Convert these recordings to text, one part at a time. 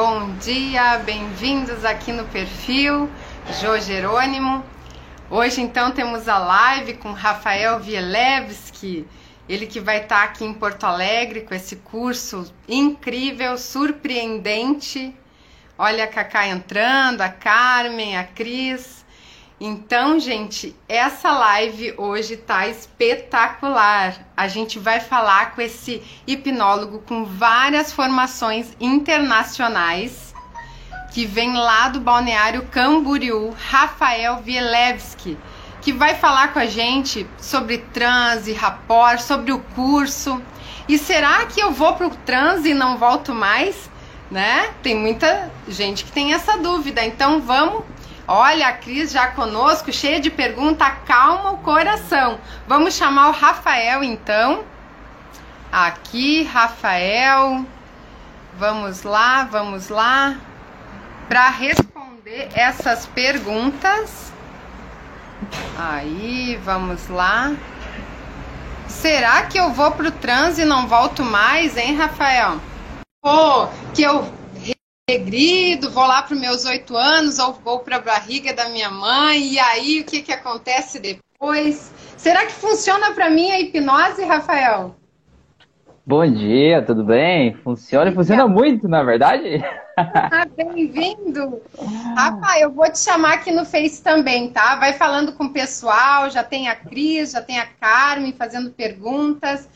Bom dia, bem-vindos aqui no perfil Jo Jerônimo. Hoje então temos a live com Rafael Vielewski, ele que vai estar aqui em Porto Alegre com esse curso incrível, surpreendente. Olha a Cacá entrando, a Carmen, a Cris. Então, gente, essa live hoje tá espetacular. A gente vai falar com esse hipnólogo com várias formações internacionais que vem lá do Balneário Camboriú, Rafael Vielewski, que vai falar com a gente sobre transe, rapport, sobre o curso. E será que eu vou pro transe e não volto mais? Né? Tem muita gente que tem essa dúvida. Então vamos Olha, a Cris já conosco, cheia de pergunta, calma o coração. Vamos chamar o Rafael então. Aqui, Rafael. Vamos lá, vamos lá. Para responder essas perguntas. Aí, vamos lá. Será que eu vou pro trans e não volto mais, hein, Rafael? Pô, que eu regrido, vou lá para os meus oito anos, ou vou para a barriga da minha mãe, e aí o que, que acontece depois? Será que funciona para mim a hipnose, Rafael? Bom dia, tudo bem? Funciona e funciona muito, na verdade. Ah, bem-vindo! Rafa, eu vou te chamar aqui no Face também, tá? Vai falando com o pessoal, já tem a Cris, já tem a Carmen fazendo perguntas.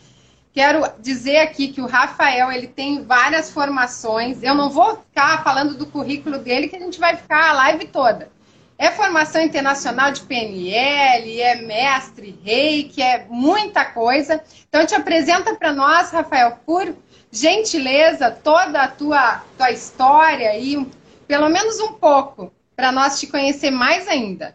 Quero dizer aqui que o Rafael ele tem várias formações. Eu não vou ficar falando do currículo dele, que a gente vai ficar a live toda. É formação internacional de PNL, é mestre, reiki, é muita coisa. Então, te apresenta para nós, Rafael, por gentileza, toda a tua, tua história e pelo menos um pouco, para nós te conhecer mais ainda.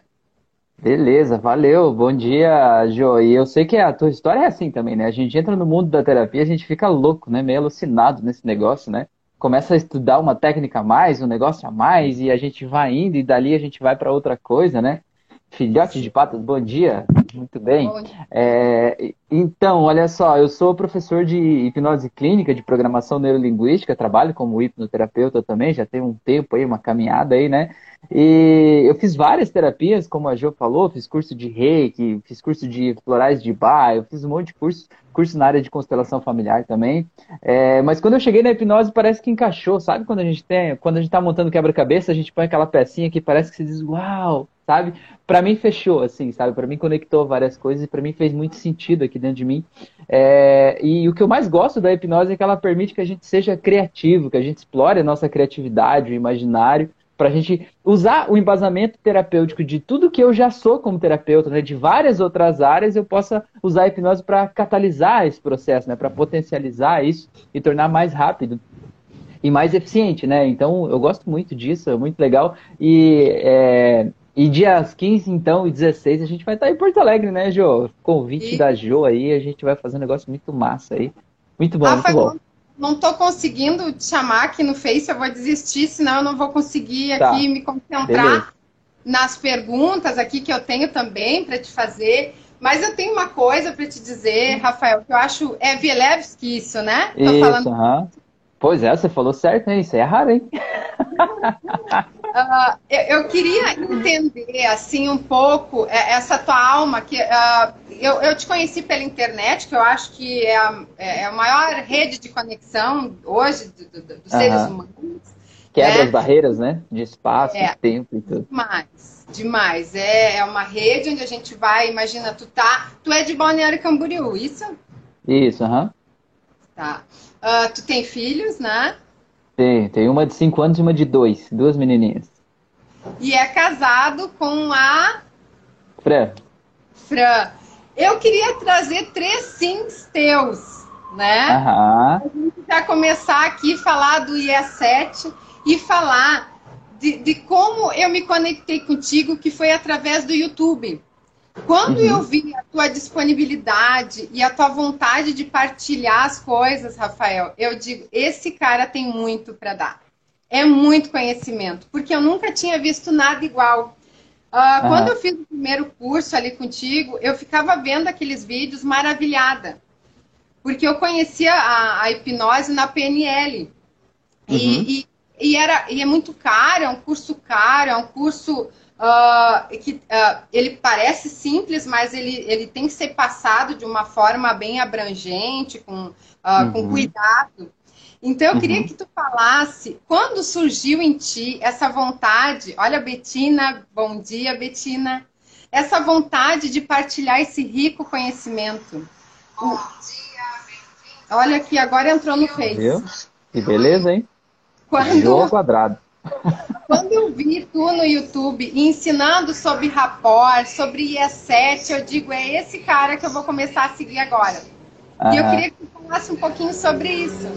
Beleza, valeu. Bom dia, Jo. E eu sei que a tua história é assim também, né? A gente entra no mundo da terapia, a gente fica louco, né? Meio alucinado nesse negócio, né? Começa a estudar uma técnica a mais, um negócio a mais, e a gente vai indo, e dali a gente vai para outra coisa, né? Filhote de patas, bom dia. Muito bem. É, então, olha só, eu sou professor de hipnose clínica, de programação neurolinguística, trabalho como hipnoterapeuta também, já tem um tempo aí, uma caminhada aí, né? E eu fiz várias terapias, como a Jo falou, fiz curso de reiki, fiz curso de florais de bar, eu fiz um monte de curso, curso na área de constelação familiar também. É, mas quando eu cheguei na hipnose, parece que encaixou, sabe? Quando a gente tem, quando a gente tá montando quebra-cabeça, a gente põe aquela pecinha que parece que se diz, uau, sabe? Para mim fechou, assim, sabe? Para mim conectou várias coisas e para mim fez muito sentido aqui dentro de mim. É, e o que eu mais gosto da hipnose é que ela permite que a gente seja criativo, que a gente explore a nossa criatividade, o imaginário para a gente usar o embasamento terapêutico de tudo que eu já sou como terapeuta, né, de várias outras áreas, eu possa usar a hipnose para catalisar esse processo, né, para potencializar isso e tornar mais rápido e mais eficiente, né? Então eu gosto muito disso, é muito legal. E, é, e dias 15, então, e 16, a gente vai estar em Porto Alegre, né, Jo? Convite e... da Jo aí, a gente vai fazer um negócio muito massa aí. Muito bom, Rafa, muito bom não estou conseguindo te chamar aqui no Face, eu vou desistir, senão eu não vou conseguir tá. aqui me concentrar Beleza. nas perguntas aqui que eu tenho também para te fazer. Mas eu tenho uma coisa para te dizer, Rafael, que eu acho é Vielewski isso, né? Isso, falando. Uh -huh. Pois é, você falou certo, hein? Isso é raro, hein? Uh, eu, eu, queria entender assim um pouco é, essa tua alma que uh, eu, eu, te conheci pela internet que eu acho que é a, é a maior rede de conexão hoje do, do, dos uhum. seres humanos quebra né? as barreiras né de espaço é, tempo e tudo demais demais é, é uma rede onde a gente vai imagina tu tá tu é de Balneário Camboriú isso isso aham uhum. tá uh, tu tem filhos né tem, tem uma de 5 anos e uma de 2, duas menininhas. E é casado com a. Fran. Fran. Eu queria trazer três sims teus, né? Aham. A gente já começar aqui a falar do IE7 e falar de, de como eu me conectei contigo, que foi através do YouTube. Quando uhum. eu vi a tua disponibilidade e a tua vontade de partilhar as coisas, Rafael, eu digo, esse cara tem muito para dar. É muito conhecimento, porque eu nunca tinha visto nada igual. Uh, uhum. Quando eu fiz o primeiro curso ali contigo, eu ficava vendo aqueles vídeos maravilhada, porque eu conhecia a, a hipnose na PNL. Uhum. E, e e, era, e é muito caro, é um curso caro, é um curso uh, que uh, ele parece simples, mas ele, ele tem que ser passado de uma forma bem abrangente, com, uh, uhum. com cuidado. Então, eu uhum. queria que tu falasse quando surgiu em ti essa vontade. Olha, Betina, bom dia, Betina. Essa vontade de partilhar esse rico conhecimento. Bom dia, Olha aqui, agora entrou no Face. Viu? Que beleza, hein? Quando... Jogo quadrado. Quando eu vi tu no YouTube ensinando sobre rapport, sobre IE7, eu digo, é esse cara que eu vou começar a seguir agora. E eu queria que tu falasse um pouquinho sobre isso.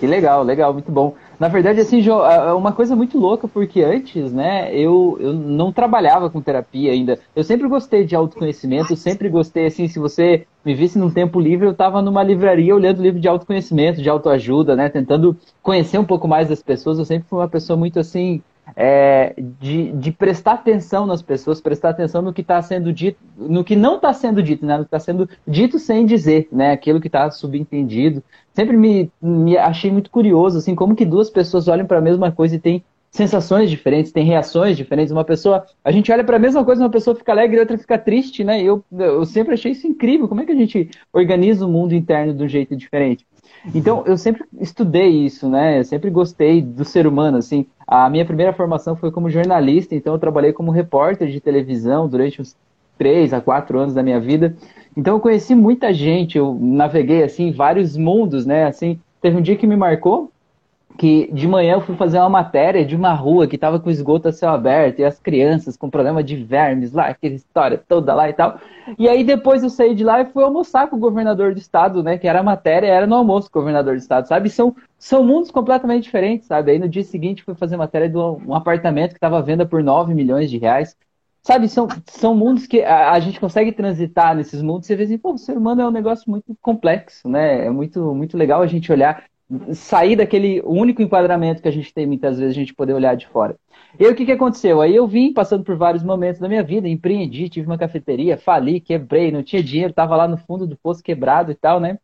Que legal, legal, muito bom. Na verdade, assim, Jo, é uma coisa muito louca, porque antes, né, eu, eu não trabalhava com terapia ainda. Eu sempre gostei de autoconhecimento, sempre gostei, assim, se você me visse num tempo livre, eu estava numa livraria olhando livro de autoconhecimento, de autoajuda, né, tentando conhecer um pouco mais das pessoas. Eu sempre fui uma pessoa muito, assim, é, de, de, prestar atenção nas pessoas, prestar atenção no que está sendo dito, no que não está sendo dito, né? no que está sendo dito sem dizer, né? aquilo que está subentendido. Sempre me, me achei muito curioso, assim, como que duas pessoas olham para a mesma coisa e têm sensações diferentes, têm reações diferentes. Uma pessoa, a gente olha para a mesma coisa, uma pessoa fica alegre e outra fica triste, né? Eu, eu sempre achei isso incrível. Como é que a gente organiza o mundo interno de um jeito diferente? Então, eu sempre estudei isso, né? Eu sempre gostei do ser humano, assim. A minha primeira formação foi como jornalista, então eu trabalhei como repórter de televisão durante uns três a quatro anos da minha vida. Então eu conheci muita gente, eu naveguei assim vários mundos, né? Assim, teve um dia que me marcou que de manhã eu fui fazer uma matéria de uma rua que estava com esgoto a céu aberto e as crianças com problema de vermes lá, aquela história toda lá e tal. E aí depois eu saí de lá e fui almoçar com o governador do estado, né? Que era a matéria, era no almoço o governador do estado, sabe? São, são mundos completamente diferentes, sabe? Aí no dia seguinte fui fazer matéria de um, apartamento que estava à venda por 9 milhões de reais. Sabe, são, são mundos que a, a, gente consegue transitar nesses mundos e você vê assim, pô, o ser humano é um negócio muito complexo, né? É muito, muito legal a gente olhar sair daquele único enquadramento que a gente tem muitas vezes, a gente poder olhar de fora. E o que, que aconteceu? Aí eu vim passando por vários momentos da minha vida, empreendi, tive uma cafeteria, fali, quebrei, não tinha dinheiro, estava lá no fundo do poço quebrado e tal, né?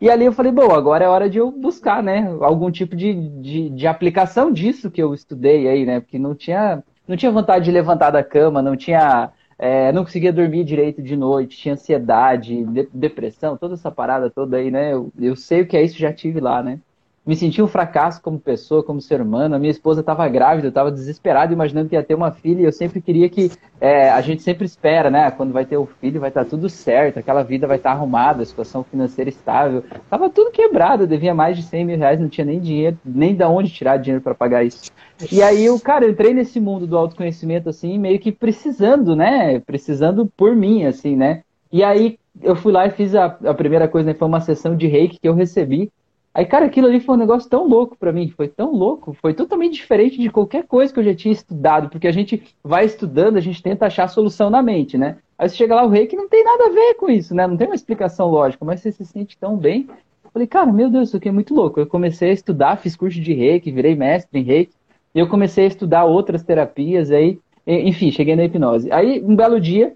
E ali eu falei, bom, agora é hora de eu buscar, né, algum tipo de, de, de aplicação disso que eu estudei aí, né? Porque não tinha, não tinha vontade de levantar da cama, não tinha é, não conseguia dormir direito de noite, tinha ansiedade, de, depressão, toda essa parada toda aí, né? Eu, eu, sei o que é isso, já tive lá, né? Me senti um fracasso como pessoa, como ser humano. A minha esposa estava grávida, eu estava desesperado, imaginando que ia ter uma filha. E eu sempre queria que é, a gente sempre espera, né? Quando vai ter o filho, vai estar tá tudo certo, aquela vida vai estar tá arrumada, a situação financeira estável. Tava tudo quebrado, eu devia mais de 100 mil reais, não tinha nem dinheiro, nem da onde tirar dinheiro para pagar isso. E aí eu, cara, eu entrei nesse mundo do autoconhecimento assim, meio que precisando, né? Precisando por mim, assim, né? E aí eu fui lá e fiz a, a primeira coisa, né? Foi uma sessão de reiki que eu recebi Aí, cara, aquilo ali foi um negócio tão louco para mim, foi tão louco, foi totalmente diferente de qualquer coisa que eu já tinha estudado, porque a gente vai estudando, a gente tenta achar a solução na mente, né? Aí você chega lá, o reiki não tem nada a ver com isso, né? Não tem uma explicação lógica, mas você se sente tão bem. Falei, cara, meu Deus, isso aqui é muito louco. Eu comecei a estudar, fiz curso de reiki, virei mestre em reiki, e eu comecei a estudar outras terapias, aí, enfim, cheguei na hipnose. Aí, um belo dia,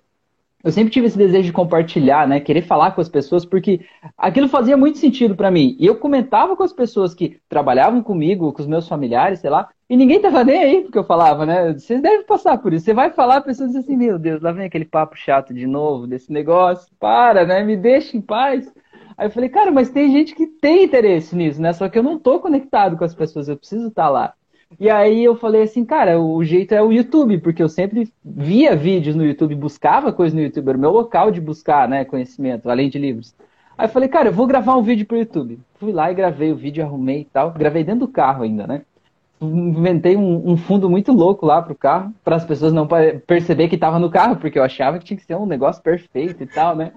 eu sempre tive esse desejo de compartilhar, né? Querer falar com as pessoas, porque aquilo fazia muito sentido para mim. E eu comentava com as pessoas que trabalhavam comigo, com os meus familiares, sei lá, e ninguém tava nem aí porque eu falava, né? Vocês devem passar por isso. Você vai falar, a pessoa diz assim: Meu Deus, lá vem aquele papo chato de novo desse negócio, para, né? Me deixa em paz. Aí eu falei, cara, mas tem gente que tem interesse nisso, né? Só que eu não tô conectado com as pessoas, eu preciso estar tá lá. E aí eu falei assim, cara, o jeito é o YouTube, porque eu sempre via vídeos no YouTube, buscava coisas no YouTube, era o meu local de buscar, né, conhecimento, além de livros. Aí eu falei, cara, eu vou gravar um vídeo pro YouTube. Fui lá e gravei o vídeo, arrumei e tal. Gravei dentro do carro ainda, né? Inventei um, um fundo muito louco lá pro carro, para as pessoas não perceber que estava no carro, porque eu achava que tinha que ser um negócio perfeito e tal, né?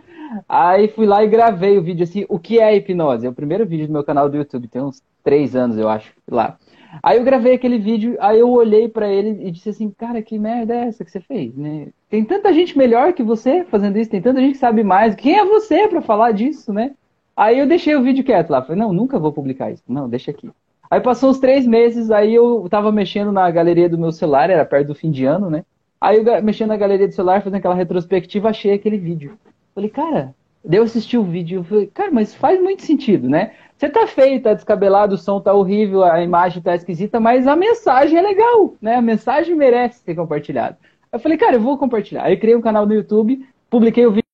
Aí fui lá e gravei o vídeo assim, o que é hipnose? É o primeiro vídeo do meu canal do YouTube, tem uns três anos, eu acho, lá. Aí eu gravei aquele vídeo, aí eu olhei para ele e disse assim, cara, que merda é essa que você fez, né? Tem tanta gente melhor que você fazendo isso, tem tanta gente que sabe mais. Quem é você para falar disso, né? Aí eu deixei o vídeo quieto lá, falei, não, nunca vou publicar isso. Não, deixa aqui. Aí passou uns três meses, aí eu tava mexendo na galeria do meu celular, era perto do fim de ano, né? Aí eu mexendo na galeria do celular, fazendo aquela retrospectiva, achei aquele vídeo. Falei, cara, Daí eu assisti o vídeo e falei, cara, mas faz muito sentido, né? Você tá feio, tá descabelado, o som tá horrível, a imagem tá esquisita, mas a mensagem é legal, né? A mensagem merece ser compartilhada. Eu falei, cara, eu vou compartilhar. Aí criei um canal no YouTube, publiquei o vídeo.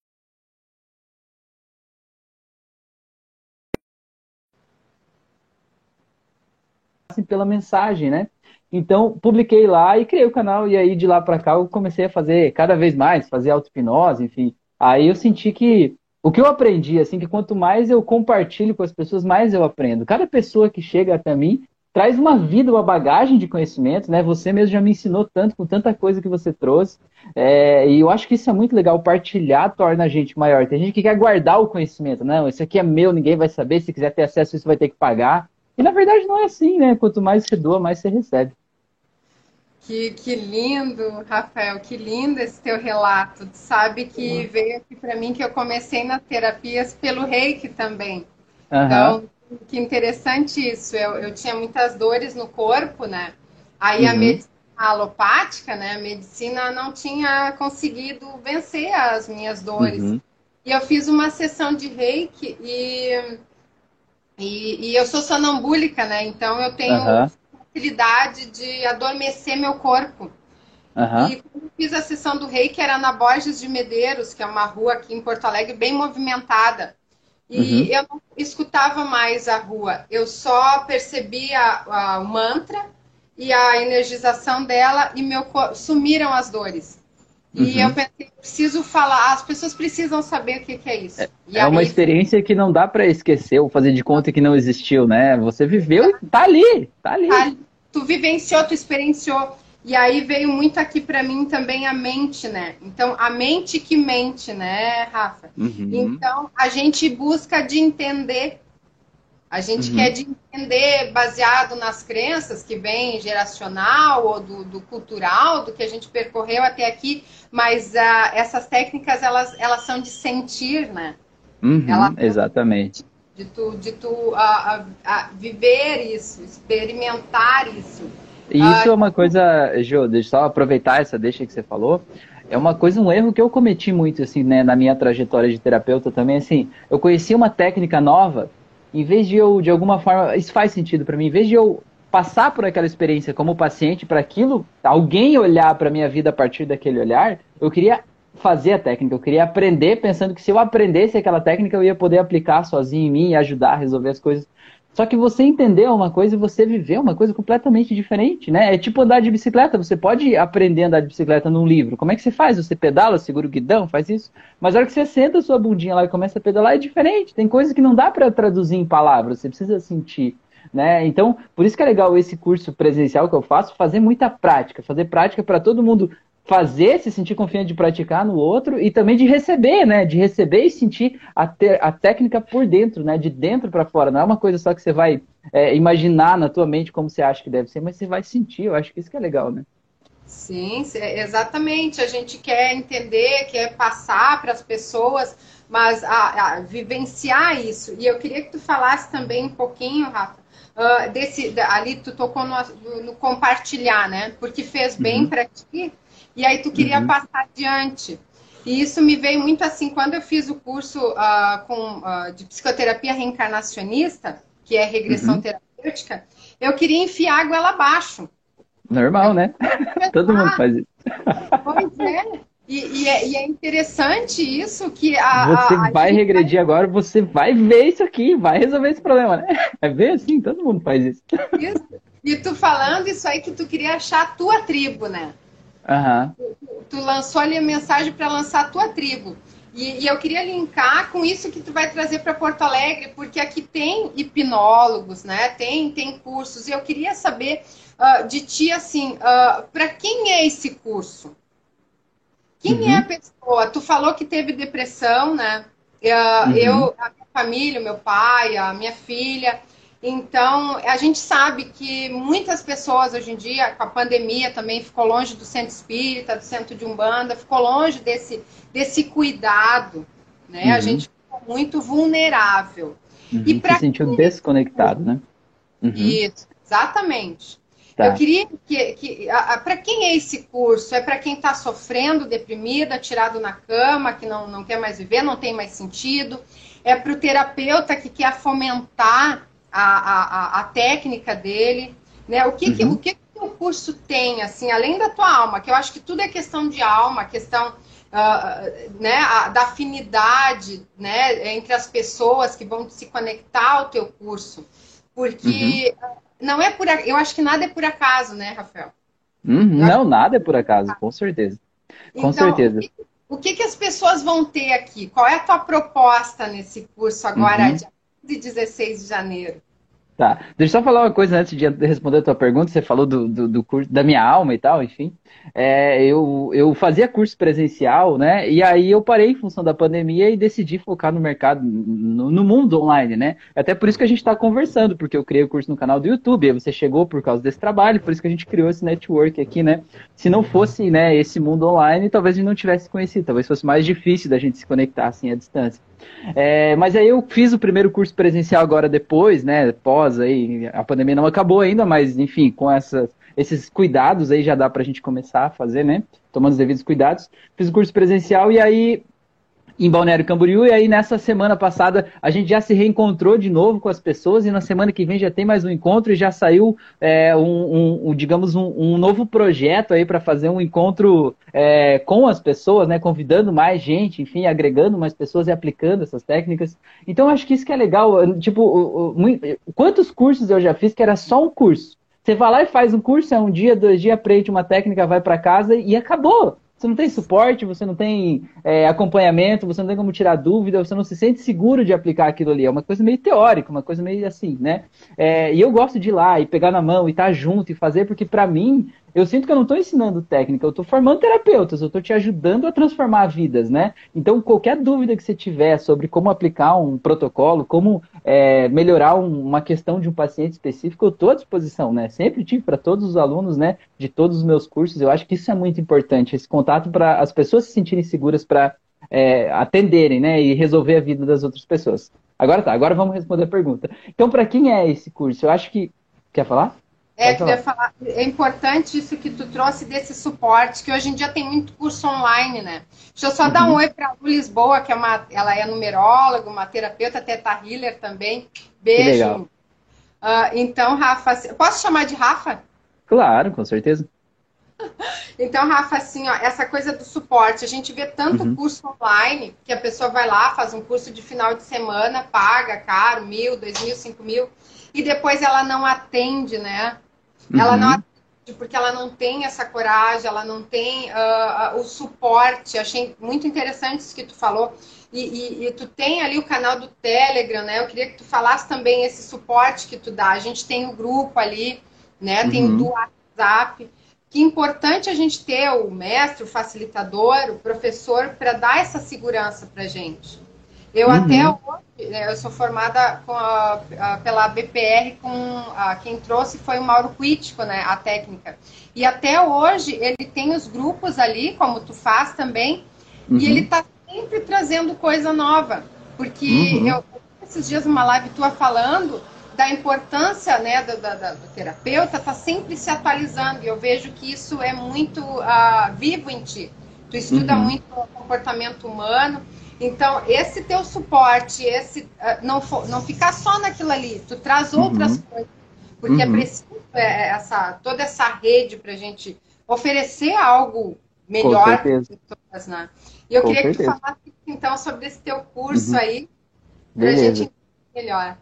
Assim, pela mensagem, né? Então, publiquei lá e criei o canal, e aí de lá para cá eu comecei a fazer cada vez mais, fazer auto-hipnose, enfim. Aí eu senti que o que eu aprendi, assim, que quanto mais eu compartilho com as pessoas, mais eu aprendo. Cada pessoa que chega até mim traz uma vida, uma bagagem de conhecimento, né? Você mesmo já me ensinou tanto, com tanta coisa que você trouxe. É, e eu acho que isso é muito legal. Partilhar torna a gente maior. Tem gente que quer guardar o conhecimento. Não, isso aqui é meu, ninguém vai saber. Se quiser ter acesso, isso vai ter que pagar. E na verdade não é assim, né? Quanto mais você doa, mais você recebe. Que, que lindo, Rafael, que lindo esse teu relato. Tu sabe que uhum. veio aqui para mim que eu comecei nas terapias pelo reiki também. Uhum. Então, que interessante isso. Eu, eu tinha muitas dores no corpo, né? Aí uhum. a medicina alopática, né? A medicina não tinha conseguido vencer as minhas dores. Uhum. E eu fiz uma sessão de reiki e, e, e eu sou sonambúlica, né? Então eu tenho facilidade de adormecer meu corpo. Uhum. E quando fiz a sessão do rei, que era na Borges de Medeiros, que é uma rua aqui em Porto Alegre bem movimentada. E uhum. eu não escutava mais a rua, eu só percebia a, o mantra e a energização dela e meu sumiram as dores. E uhum. eu pensei, preciso falar, as pessoas precisam saber o que, que é isso. É, é aí... uma experiência que não dá para esquecer ou fazer de conta que não existiu, né? Você viveu e tá ali, tá ali. Tá. Tu vivenciou, tu experienciou. E aí veio muito aqui para mim também a mente, né? Então, a mente que mente, né, Rafa? Uhum. Então, a gente busca de entender a gente uhum. quer de entender baseado nas crenças que vem geracional ou do, do, cultural, do que a gente percorreu até aqui, mas uh, essas técnicas elas, elas são de sentir, né? Uhum, exatamente. De, tu, de tu uh, uh, viver isso, experimentar isso. E isso é uma coisa, Jo, deixa só aproveitar essa deixa que você falou. É uma coisa, um erro que eu cometi muito, assim, né, na minha trajetória de terapeuta também, assim, eu conheci uma técnica nova em vez de eu, de alguma forma, isso faz sentido para mim, em vez de eu passar por aquela experiência como paciente para aquilo, alguém olhar para minha vida a partir daquele olhar, eu queria fazer a técnica, eu queria aprender pensando que se eu aprendesse aquela técnica eu ia poder aplicar sozinho em mim e ajudar a resolver as coisas. Só que você entendeu uma coisa e você viveu uma coisa completamente diferente, né? É tipo andar de bicicleta. Você pode aprender a andar de bicicleta num livro. Como é que você faz? Você pedala, segura o guidão, faz isso. Mas a hora que você senta a sua bundinha lá e começa a pedalar, é diferente. Tem coisas que não dá para traduzir em palavras. Você precisa sentir. Né? Então, por isso que é legal esse curso presencial que eu faço, fazer muita prática, fazer prática para todo mundo fazer, se sentir confiante de praticar no outro e também de receber, né? De receber e sentir a, te, a técnica por dentro, né? De dentro para fora. Não é uma coisa só que você vai é, imaginar na tua mente como você acha que deve ser, mas você vai sentir. Eu acho que isso que é legal, né? Sim, exatamente. A gente quer entender, quer passar para as pessoas, mas a, a, vivenciar isso. E eu queria que tu falasse também um pouquinho, Rafa, uh, desse ali tu tocou no, no, compartilhar, né? Porque fez bem uhum. para ti e aí tu queria uhum. passar adiante. E isso me veio muito assim, quando eu fiz o curso uh, com, uh, de psicoterapia reencarnacionista, que é regressão uhum. terapêutica, eu queria enfiar a goela abaixo. Normal, né? Todo mundo faz isso. Pois é. E, e, é, e, é, interessante isso que a. Você a, a vai regredir vai... agora, você vai ver isso aqui, vai resolver esse problema, né? É ver assim, todo mundo faz isso. isso. E tu falando isso aí que tu queria achar a tua tribo, né? Uhum. Tu, tu, lançou ali a mensagem para lançar a tua tribo. E, e, eu queria linkar com isso que tu vai trazer para Porto Alegre, porque aqui tem hipnólogos, né? Tem, tem cursos. E eu queria saber uh, de ti, assim, uh, ah, para quem é esse curso? Quem uhum. é a pessoa? Tu falou que teve depressão, né? Uh, uhum. Eu, a minha família, o meu pai, a minha filha. Então, a gente sabe que muitas pessoas hoje em dia, com a pandemia também, ficou longe do centro espírita, do centro de Umbanda, ficou longe desse, desse cuidado, né? Uhum. A gente ficou muito vulnerável. Uhum, e se sentiu desconectado, né? Uhum. Isso, exatamente. Tá. Eu queria que, que para quem é esse curso? É para quem está sofrendo, deprimida, tirado na cama, que não, não quer mais viver, não tem mais sentido. É para o terapeuta que quer fomentar a, a, a, técnica dele. Né? O que, uhum. que, o que o curso tem, assim, além da tua alma, que eu acho que tudo é questão de alma, questão uh, né, a, da afinidade né, entre as pessoas que vão se conectar ao teu curso. Porque uhum não é por eu acho que nada é por acaso, né, Rafael? Uhum, não, nada é por acaso, com certeza. Com então, certeza. O que, que, as pessoas vão ter aqui? Qual é a tua proposta nesse curso agora, uhum. dia 16 de janeiro? Tá. Deixa eu só falar uma coisa antes de responder a tua pergunta. Você falou do, do, do curso da minha alma e tal, enfim. É, eu, eu fazia curso presencial, né? E aí eu parei em função da pandemia e decidi focar no mercado, no, no mundo online, né? Até por isso que a gente está conversando, porque eu criei o curso no canal do YouTube, aí você chegou por causa desse trabalho, por isso que a gente criou esse network aqui, né? Se não fosse né, esse mundo online, talvez a gente não tivesse conhecido, talvez fosse mais difícil da gente se conectar assim à distância. É, mas aí eu fiz o primeiro curso presencial agora depois, né? Pós aí, a pandemia não acabou ainda, mas enfim, com essas, esses cuidados aí já dá pra gente começar a fazer, né? Tomando os devidos cuidados. Fiz o curso presencial e aí em Balneário Camboriú, e aí nessa semana passada a gente já se reencontrou de novo com as pessoas, e na semana que vem já tem mais um encontro e já saiu é, um, um, digamos, um, um, novo projeto aí para fazer um encontro é, com as pessoas, né? Convidando mais gente, enfim, agregando mais pessoas e aplicando essas técnicas. Então acho que isso que é legal. Tipo, quantos cursos eu já fiz que era só um curso? Você vai lá e faz um curso, é um dia, dois dias, aprende uma técnica, vai para casa e acabou. Você não tem suporte, você não tem é, acompanhamento, você não tem como tirar dúvida, você não se sente seguro de aplicar aquilo ali. É uma coisa meio teórica, uma coisa meio assim, né? É, e eu gosto de ir lá e pegar na mão e estar tá junto e fazer, porque para mim eu sinto que eu não estou ensinando técnica, eu estou formando terapeutas, eu estou te ajudando a transformar vidas, né? Então, qualquer dúvida que você tiver sobre como aplicar um protocolo, como é, melhorar um, uma questão de um paciente específico, eu estou à disposição, né? Sempre tive para todos os alunos, né, de todos os meus cursos, eu acho que isso é muito importante, esse contato para as pessoas se sentirem seguras para é, atenderem, né, e resolver a vida das outras pessoas. Agora tá, agora vamos responder a pergunta. Então, para quem é esse curso? Eu acho que. Quer falar? É, queria falar, é importante isso que tu trouxe desse suporte, que hoje em dia tem muito curso online, né? Deixa eu só uhum. dar um uhum. oi para a Lu Lisboa, que é uma, ela é numeróloga, uma terapeuta, teta healer também. Beijo. Uh, então, Rafa, posso chamar de Rafa? Claro, com certeza. Então, Rafa, assim, ó, essa coisa do suporte, a gente vê tanto uhum. curso online, que a pessoa vai lá, faz um curso de final de semana, paga caro, mil, dois mil, cinco mil, e depois ela não atende, né? Uhum. Ela não atende porque ela não tem essa coragem, ela não tem uh, o suporte. Achei muito interessante isso que tu falou. E, e, e, tu tem ali o canal do Telegram, né? Eu queria que tu falasse também esse suporte que tu dá. A gente tem o grupo ali, né? Uhum. Tem o do WhatsApp. Que importante a gente ter o mestre, o facilitador, o professor para dar essa segurança para gente. Eu uhum. até hoje, né, eu sou formada a, a, pela BPR com a, quem trouxe foi o Mauro Quítico, né, a técnica. E até hoje ele tem os grupos ali, como tu faz também, uhum. e ele está sempre trazendo coisa nova. Porque uhum. eu esses dias uma live tua falando da importância né, do, do, do terapeuta tá sempre se atualizando. E eu vejo que isso é muito uh, vivo em ti. Tu estuda uhum. muito o comportamento humano. Então, esse teu suporte, esse uh, não, não ficar só naquilo ali, tu traz outras uhum. coisas, porque é uhum. é preciso é, essa, toda essa rede para a gente oferecer algo melhor para as pessoas, né? E eu Com queria certeza. que tu falasse então sobre esse teu curso uhum. aí, para a gente entender melhor.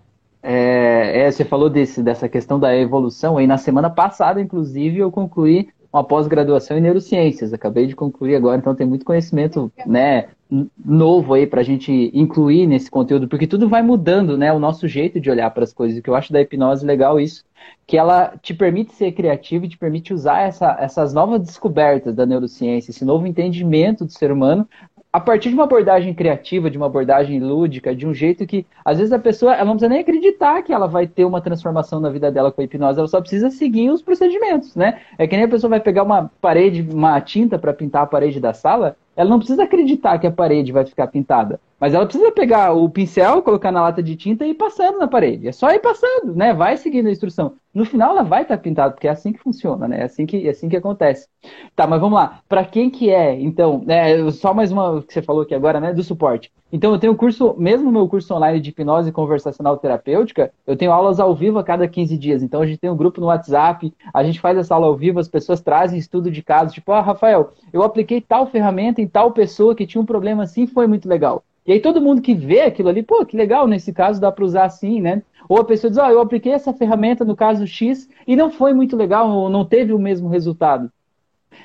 É, é, você falou desse, dessa questão da evolução, aí na semana passada, inclusive, eu concluí uma pós-graduação em neurociências. Acabei de concluir agora, então tem muito conhecimento né, novo aí para a gente incluir nesse conteúdo, porque tudo vai mudando, né? O nosso jeito de olhar para as coisas. O que eu acho da hipnose legal isso, que ela te permite ser criativo e te permite usar essa, essas novas descobertas da neurociência, esse novo entendimento do ser humano a partir de uma abordagem criativa, de uma abordagem lúdica, de um jeito que, às vezes, a pessoa ela não precisa nem acreditar que ela vai ter uma transformação na vida dela com a hipnose, ela só precisa seguir os procedimentos, né? É que nem a pessoa vai pegar uma parede, uma tinta para pintar a parede da sala, ela não precisa acreditar que a parede vai ficar pintada, Mas ela precisa pegar o pincel, colocar na lata de tinta e ir passando na parede. É só ir passando, né? Vai seguindo a instrução. No final ela vai estar pintada, porque é assim que funciona, né? É assim que, é assim que acontece. Tá, mas vamos lá. Para quem que é, então, é, só mais uma que você falou aqui agora, né? Do suporte. Então eu tenho curso, mesmo meu curso online de hipnose conversacional terapêutica, eu tenho aulas ao vivo a cada 15 dias. Então a gente tem um grupo no WhatsApp, a gente faz essa aula ao vivo, as pessoas trazem estudo de casos, tipo, ah, Rafael, eu apliquei tal ferramenta em tal pessoa que tinha um problema assim, foi muito legal. E aí todo mundo que vê aquilo ali, pô, que legal, nesse caso dá para usar assim, né? Ou a pessoa diz, ó, oh, eu apliquei essa ferramenta no caso X e não foi muito legal, ou não teve o mesmo resultado.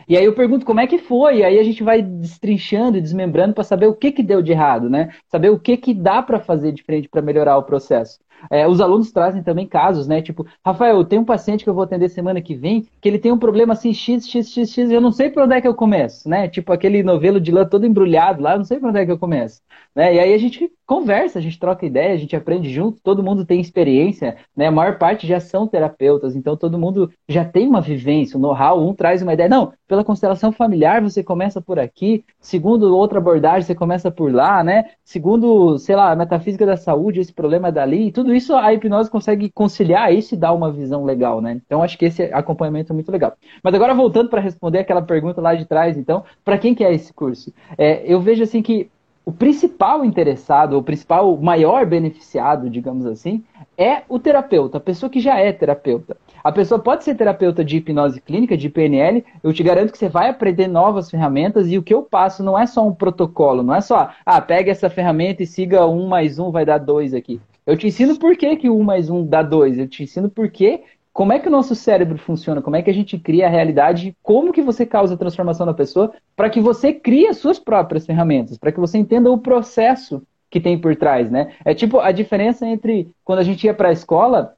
E aí eu pergunto como é que foi, e aí a gente vai destrinchando e desmembrando para saber o que que deu de errado, né? Saber o que que dá para fazer diferente para melhorar o processo. É, os alunos trazem também casos, né? Tipo, Rafael, tenho um paciente que eu vou atender semana que vem, que ele tem um problema assim, x, x, x, x, e eu não sei por onde é que eu começo, né? Tipo aquele novelo de lã todo embrulhado lá, eu não sei por onde é que eu começo. Né? E aí a gente conversa, a gente troca ideia, a gente aprende junto, todo mundo tem experiência, né? A maior parte já são terapeutas, então todo mundo já tem uma vivência, um know-how, um traz uma ideia. Não, pela constelação familiar você começa por aqui, segundo outra abordagem você começa por lá, né? Segundo, sei lá, a metafísica da saúde, esse problema é dali, tudo isso a hipnose consegue conciliar isso e dar uma visão legal, né? Então acho que esse acompanhamento é muito legal. Mas agora voltando para responder aquela pergunta lá de trás, então, para quem que é esse curso? É, eu vejo assim que o principal interessado, o principal maior beneficiado, digamos assim, é o terapeuta, a pessoa que já é terapeuta. A pessoa pode ser terapeuta de hipnose clínica, de PNL, eu te garanto que você vai aprender novas ferramentas e o que eu passo não é só um protocolo, não é só, ah, pega essa ferramenta e siga um mais um vai dar dois aqui. Eu te ensino por que, que um mais um dá dois, eu te ensino por que como é que o nosso cérebro funciona, como é que a gente cria a realidade, como que você causa a transformação na pessoa, para que você crie as suas próprias ferramentas, para que você entenda o processo que tem por trás, né? É tipo a diferença entre quando a gente ia para a escola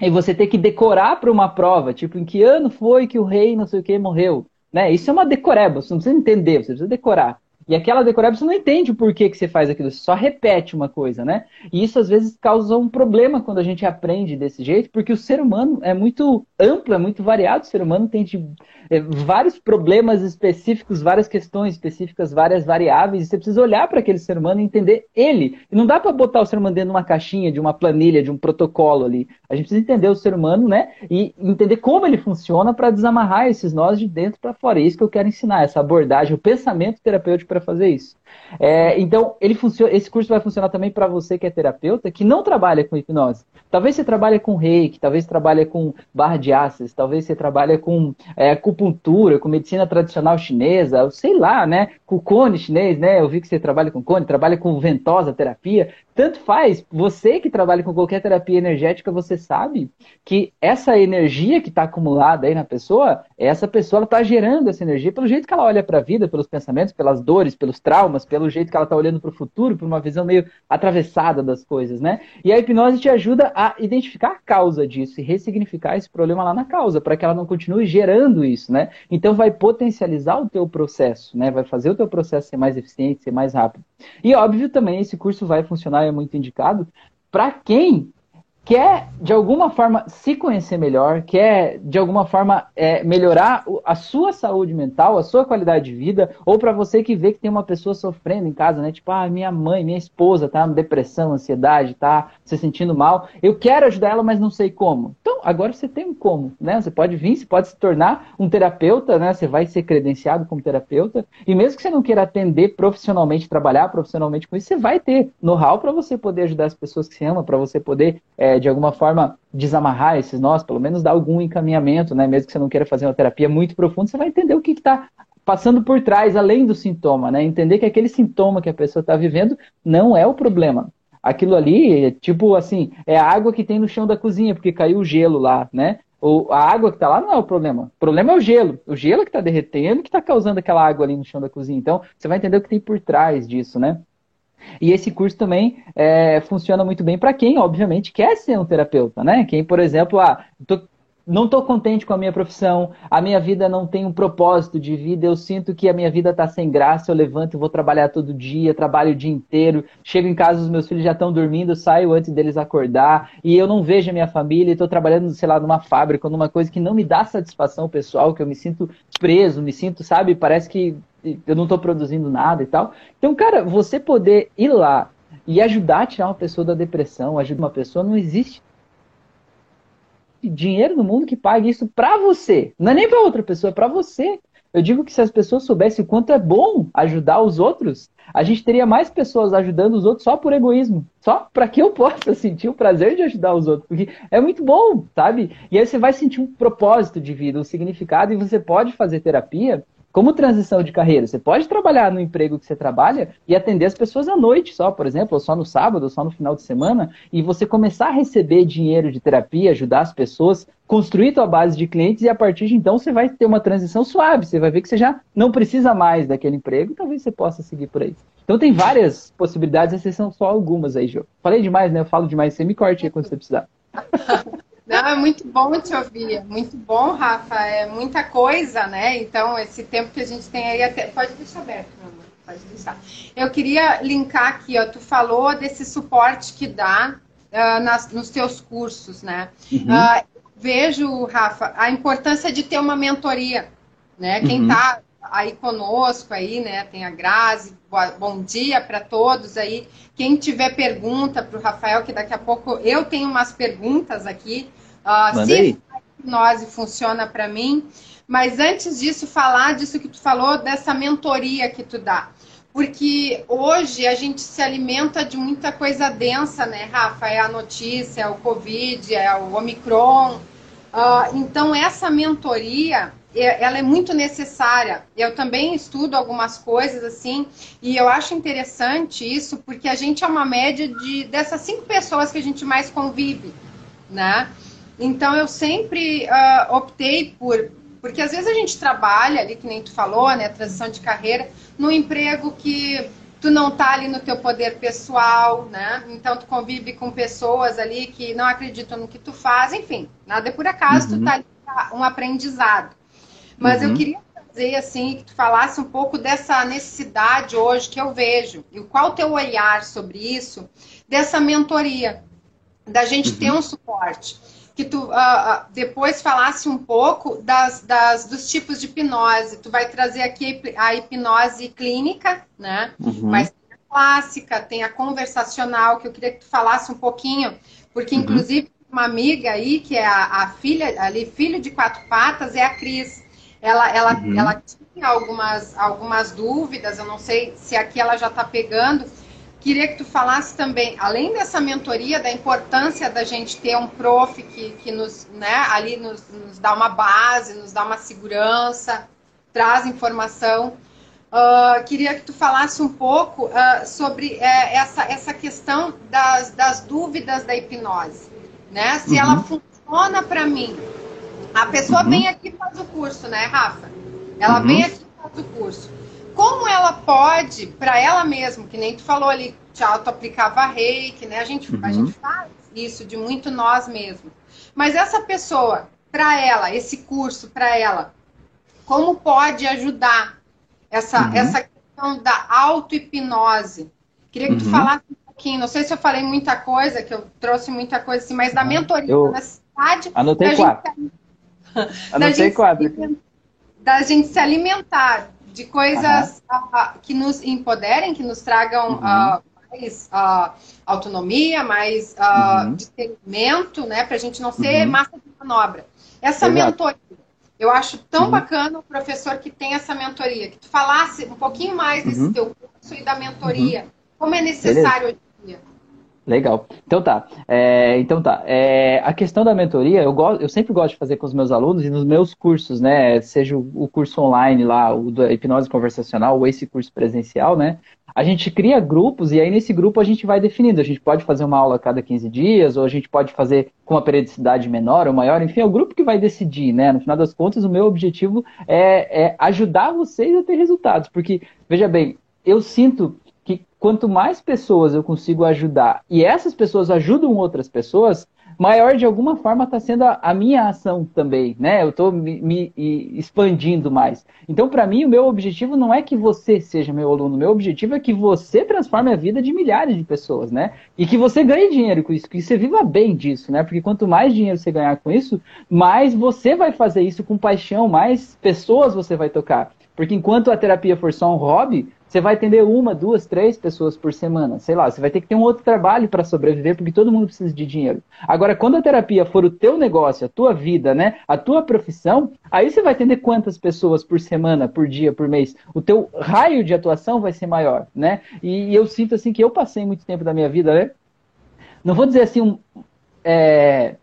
e você ter que decorar para uma prova, tipo, em que ano foi que o rei não sei o que morreu, né? Isso é uma decoreba, você não precisa entender, você precisa decorar. E aquela decoreba você não entende o porquê que você faz aquilo, você só repete uma coisa, né? E isso às vezes causa um problema quando a gente aprende desse jeito, porque o ser humano é muito amplo, é muito variado, o ser humano tem de, é, vários problemas específicos, várias questões específicas, várias variáveis, e você precisa olhar para aquele ser humano e entender ele. E não dá para botar o ser humano dentro de uma caixinha, de uma planilha, de um protocolo ali. A gente precisa entender o ser humano, né? E entender como ele funciona para desamarrar esses nós de dentro para fora. É isso que eu quero ensinar, essa abordagem, o pensamento terapêutico para fazer isso. É, então, ele funciona, esse curso vai funcionar também para você que é terapeuta, que não trabalha com hipnose. Talvez você trabalhe com reiki, talvez você trabalhe com barra de ácidos, talvez você trabalhe com é, acupuntura, com medicina tradicional chinesa, sei lá, né? Com cone chinês, né? Eu vi que você trabalha com cone, trabalha com ventosa terapia. Tanto faz, você que trabalha com qualquer terapia energética, você sabe que essa energia que está acumulada aí na pessoa, essa pessoa está gerando essa energia pelo jeito que ela olha para a vida, pelos pensamentos, pelas dores, pelos traumas, pelo jeito que ela está olhando para o futuro, por uma visão meio atravessada das coisas, né? E a hipnose te ajuda a identificar a causa disso e ressignificar esse problema lá na causa, para que ela não continue gerando isso, né? Então vai potencializar o teu processo, né? Vai fazer o teu processo ser mais eficiente, ser mais rápido. E óbvio também esse curso vai funcionar é muito indicado para quem quer de alguma forma se conhecer melhor, quer de alguma forma é, melhorar a sua saúde mental, a sua qualidade de vida, ou para você que vê que tem uma pessoa sofrendo em casa, né? Tipo, ah, minha mãe, minha esposa tá depressão, ansiedade, tá se sentindo mal. Eu quero ajudar ela, mas não sei como. Então, agora você tem um como, né? Você pode vir, você pode se tornar um terapeuta, né? Você vai ser credenciado como terapeuta, e mesmo que você não queira atender profissionalmente, trabalhar profissionalmente com isso, você vai ter know-how para você poder ajudar as pessoas que você ama, para você poder é, de alguma forma, desamarrar esses nós, pelo menos dar algum encaminhamento, né? Mesmo que você não queira fazer uma terapia muito profunda, você vai entender o que está passando por trás, além do sintoma, né? Entender que aquele sintoma que a pessoa está vivendo não é o problema. Aquilo ali, tipo assim, é a água que tem no chão da cozinha, porque caiu o gelo lá, né? O, a água que está lá não é o problema. O problema é o gelo. O gelo que está derretendo que está causando aquela água ali no chão da cozinha. Então, você vai entender o que tem por trás disso, né? E esse curso também é, funciona muito bem para quem, obviamente, quer ser um terapeuta, né? Quem, por exemplo, ah, tô não estou contente com a minha profissão, a minha vida não tem um propósito de vida, eu sinto que a minha vida está sem graça, eu levanto e vou trabalhar todo dia, trabalho o dia inteiro, chego em casa, os meus filhos já estão dormindo, saio antes deles acordar, e eu não vejo a minha família, estou trabalhando, sei lá, numa fábrica, numa coisa que não me dá satisfação pessoal, que eu me sinto preso, me sinto, sabe, parece que eu não estou produzindo nada e tal. Então, cara, você poder ir lá e ajudar a tirar uma pessoa da depressão, ajudar uma pessoa, não existe dinheiro no mundo que pague isso para você. Não é nem para outra pessoa, é para você. Eu digo que se as pessoas soubessem o quanto é bom ajudar os outros, a gente teria mais pessoas ajudando os outros só por egoísmo. Só para que eu possa sentir o prazer de ajudar os outros. Porque é muito bom, sabe? E aí você vai sentir um propósito de vida, um significado, e você pode fazer terapia como transição de carreira, você pode trabalhar no emprego que você trabalha e atender as pessoas à noite só, por exemplo, ou só no sábado, ou só no final de semana, e você começar a receber dinheiro de terapia, ajudar as pessoas, construir tua base de clientes e a partir de então você vai ter uma transição suave, você vai ver que você já não precisa mais daquele emprego, talvez você possa seguir por aí. Então tem várias possibilidades, essas são só algumas aí, Jô. Falei demais, né? Eu falo demais, você me corte aí quando você precisar. Não, é muito bom te ouvir, muito bom, Rafa, é muita coisa, né? Então, esse tempo que a gente tem aí até. Pode deixar aberto, meu amor, pode deixar. Eu queria linkar aqui, ó, tu falou desse suporte que dá uh, nas, nos teus cursos, né? Uhum. Uh, vejo, Rafa, a importância de ter uma mentoria, né? Quem uhum. tá aí conosco aí, né? Tem a Grazi, bom dia para todos aí. Quem tiver pergunta para o Rafael, que daqui a pouco eu tenho umas perguntas aqui. Uh, se a hipnose funciona para mim. Mas antes disso, falar disso que tu falou, dessa mentoria que tu dá. Porque hoje a gente se alimenta de muita coisa densa, né, Rafa? É a notícia, é o Covid, é o Omicron. Uh, então, essa mentoria, ela é muito necessária. Eu também estudo algumas coisas assim, e eu acho interessante isso, porque a gente é uma média de dessas cinco pessoas que a gente mais convive, né? Então eu sempre uh, optei por. Porque às vezes a gente trabalha ali, que nem tu falou, né? Transição de carreira, num emprego que tu não tá ali no teu poder pessoal, né? Então tu convive com pessoas ali que não acreditam no que tu faz, enfim, nada é por acaso, uhum. tu tá ali um aprendizado. Mas uhum. eu queria fazer assim que tu falasse um pouco dessa necessidade hoje que eu vejo e qual o teu olhar sobre isso, dessa mentoria, da gente uhum. ter um suporte que tu uh, uh, depois falasse um pouco das, das, dos tipos de hipnose. Tu vai trazer aqui a hipnose clínica, né? Uhum. Mas tem a clássica, tem a conversacional, que eu queria que tu falasse um pouquinho, porque uhum. inclusive uma amiga aí, que é a, a, filha, ali, filho de quatro patas, é a Cris. Ela, ela, uhum. ela tinha algumas, algumas dúvidas, eu não sei se aqui ela já está pegando, Queria que tu falasse também, além dessa mentoria, da importância da gente ter um prof que, que nos, né, ali nos, nos dá uma base, nos dá uma segurança, traz informação. Uh, queria que tu falasse um pouco uh, sobre uh, essa, essa questão das, das dúvidas da hipnose, né? Se uhum. ela funciona para mim. A pessoa uhum. vem aqui e faz o curso, né, Rafa? Ela uhum. vem aqui e faz o curso como ela pode, para ela mesma, que nem tu falou ali, te auto-aplicava reiki, né? A gente, uhum. a gente faz isso de muito nós mesmos. Mas essa pessoa, para ela, esse curso para ela, como pode ajudar essa, uhum. essa questão da auto-hipnose? Queria que tu uhum. falasse um pouquinho, não sei se eu falei muita coisa, que eu trouxe muita coisa assim, mas da mentoria, eu... da cidade. Anotei quatro. Gente, Anotei quatro. Da gente se alimentar de coisas uh, que nos empoderem, que nos tragam uhum. uh, mais uh, autonomia, mais uhum. discernimento, né? Para a gente não ser uhum. massa de manobra. Essa Exato. mentoria, eu acho tão uhum. bacana o professor que tem essa mentoria, que tu falasse um pouquinho mais desse uhum. teu curso e da mentoria, uhum. como é necessário Beleza. hoje. Legal. Então tá. É, então tá. É, a questão da mentoria, eu, gosto, eu sempre gosto de fazer com os meus alunos e nos meus cursos, né? Seja o, o curso online lá, o da hipnose conversacional, ou esse curso presencial, né? A gente cria grupos e aí nesse grupo a gente vai definindo. A gente pode fazer uma aula a cada 15 dias, ou a gente pode fazer com uma periodicidade menor ou maior, enfim, é o grupo que vai decidir, né? No final das contas, o meu objetivo é, é ajudar vocês a ter resultados. Porque, veja bem, eu sinto quanto mais pessoas eu consigo ajudar e essas pessoas ajudam outras pessoas, maior de alguma forma está sendo a, a, minha ação também, né? Eu estou me, me, expandindo mais. Então, para mim, o meu objetivo não é que você seja meu aluno, o meu objetivo é que você transforme a vida de milhares de pessoas, né? E que você ganhe dinheiro com isso, que você viva bem disso, né? Porque quanto mais dinheiro você ganhar com isso, mais você vai fazer isso com paixão, mais pessoas você vai tocar. Porque enquanto a terapia for só um hobby, você vai atender uma, duas, três pessoas por semana. Sei lá, você vai ter que ter um outro trabalho para sobreviver, porque todo mundo precisa de dinheiro. Agora, quando a terapia for o teu negócio, a tua vida, né? A tua profissão, aí você vai atender quantas pessoas por semana, por dia, por mês. O teu raio de atuação vai ser maior, né? E, e eu sinto assim que eu passei muito tempo da minha vida, né? Não vou dizer assim, um, é...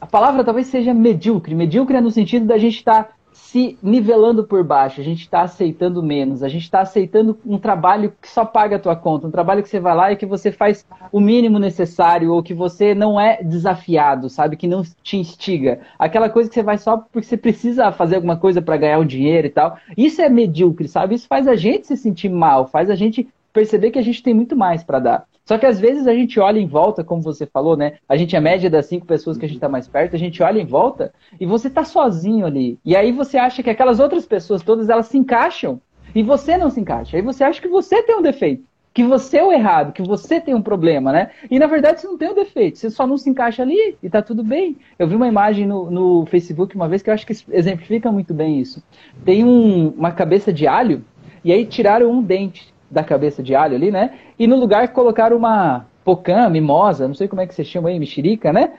a palavra talvez seja medíocre. Medíocre é no sentido da gente estar tá se nivelando por baixo, a gente está aceitando menos, a gente está aceitando um trabalho que só paga a tua conta, um trabalho que você vai lá e que você faz o mínimo necessário, ou que você não é desafiado, sabe? Que não te instiga. Aquela coisa que você vai só porque você precisa fazer alguma coisa para ganhar um dinheiro e tal. Isso é medíocre, sabe? Isso faz a gente se sentir mal, faz a gente perceber que a gente tem muito mais para dar. Só que às vezes a gente olha em volta, como você falou, né? A gente é média das cinco pessoas que a gente está mais perto, a gente olha em volta e você está sozinho ali. E aí você acha que aquelas outras pessoas todas elas se encaixam e você não se encaixa. Aí você acha que você tem um defeito, que você é o errado, que você tem um problema, né? E na verdade você não tem um defeito, você só não se encaixa ali e tá tudo bem. Eu vi uma imagem no, no Facebook uma vez que eu acho que exemplifica muito bem isso. Tem um, uma cabeça de alho e aí tiraram um dente da cabeça de alho ali, né? E no lugar colocaram uma pocã, mimosa, não sei como é que você chama aí, mexerica, né?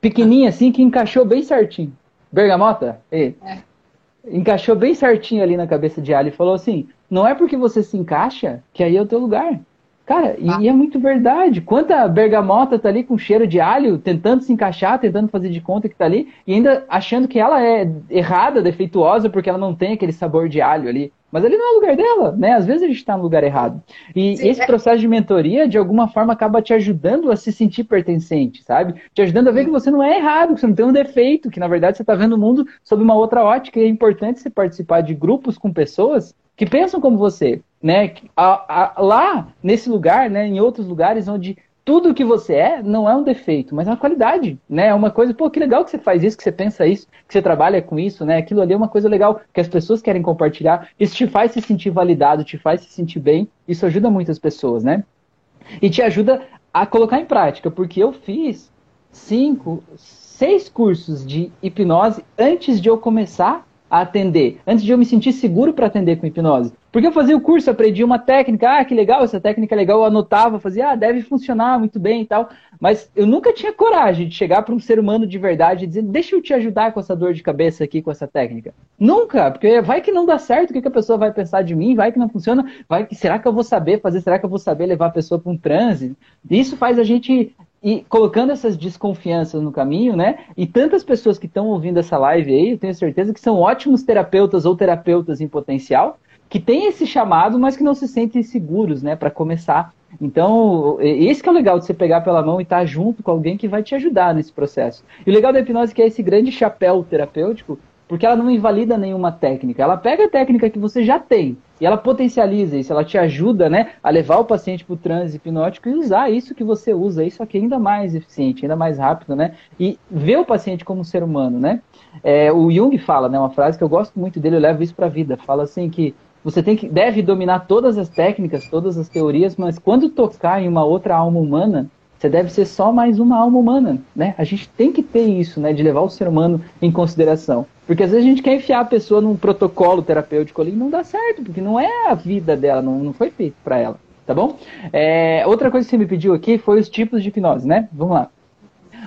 Pequenininha assim, que encaixou bem certinho. Bergamota? E, é. Encaixou bem certinho ali na cabeça de alho e falou assim: não é porque você se encaixa que aí é o teu lugar. Cara, ah. e é muito verdade. Quanta bergamota tá ali com cheiro de alho, tentando se encaixar, tentando fazer de conta que tá ali, e ainda achando que ela é errada, defeituosa, porque ela não tem aquele sabor de alho ali. Mas ali não é o lugar dela, né? Às vezes a gente está no lugar errado. E Sim, esse é... processo de mentoria, de alguma forma, acaba te ajudando a se sentir pertencente, sabe? Te ajudando a ver que você não é errado, que você não tem um defeito, que na verdade você está vendo o mundo sob uma outra ótica. E é importante você participar de grupos com pessoas que pensam como você, né? lá, nesse lugar, né? Em outros lugares onde tudo que você é não é um defeito, mas é uma qualidade, né? É uma coisa, pô, que legal que você faz isso, que você pensa isso, que você trabalha com isso, né? Aquilo ali é uma coisa legal que as pessoas querem compartilhar. Isso te faz se sentir validado, te faz se sentir bem. Isso ajuda muitas pessoas, né? E te ajuda a colocar em prática, porque eu fiz cinco, seis cursos de hipnose antes de eu começar a atender, antes de eu me sentir seguro para atender com hipnose. Porque eu fazia o curso, aprendi uma técnica, ah, que legal, essa técnica é legal, eu anotava, fazia, ah, deve funcionar muito bem e tal. Mas eu nunca tinha coragem de chegar para um ser humano de verdade e dizer, deixa eu te ajudar com essa dor de cabeça aqui, com essa técnica. Nunca, porque vai que não dá certo, o que, que a pessoa vai pensar de mim, vai que não funciona, vai que será que eu vou saber fazer, será que eu vou saber levar a pessoa para um transe? Isso faz a gente e colocando essas desconfianças no caminho, né? E tantas pessoas que estão ouvindo essa live aí, eu tenho certeza que são ótimos terapeutas ou terapeutas em potencial, que têm esse chamado, mas que não se sentem seguros, né, para começar. Então, esse que é o legal de você pegar pela mão e estar tá junto com alguém que vai te ajudar nesse processo. E o legal da hipnose é que é esse grande chapéu terapêutico, porque ela não invalida nenhuma técnica. Ela pega a técnica que você já tem e ela potencializa isso, ela te ajuda né, a levar o paciente para o transe hipnótico e usar isso que você usa, isso aqui ainda mais eficiente, ainda mais rápido, né? E ver o paciente como um ser humano, né? É, o Jung fala, né, uma frase que eu gosto muito dele, eu levo isso para a vida. Fala assim que você tem que, deve dominar todas as técnicas, todas as teorias, mas quando tocar em uma outra alma humana, você deve ser só mais uma alma humana, né? A gente tem que ter isso, né? De levar o ser humano em consideração. Porque às vezes a gente quer enfiar a pessoa num protocolo terapêutico ali e não dá certo, porque não é a vida dela, não, não foi feito para ela, tá bom? É, outra coisa que você me pediu aqui foi os tipos de hipnose, né? Vamos lá.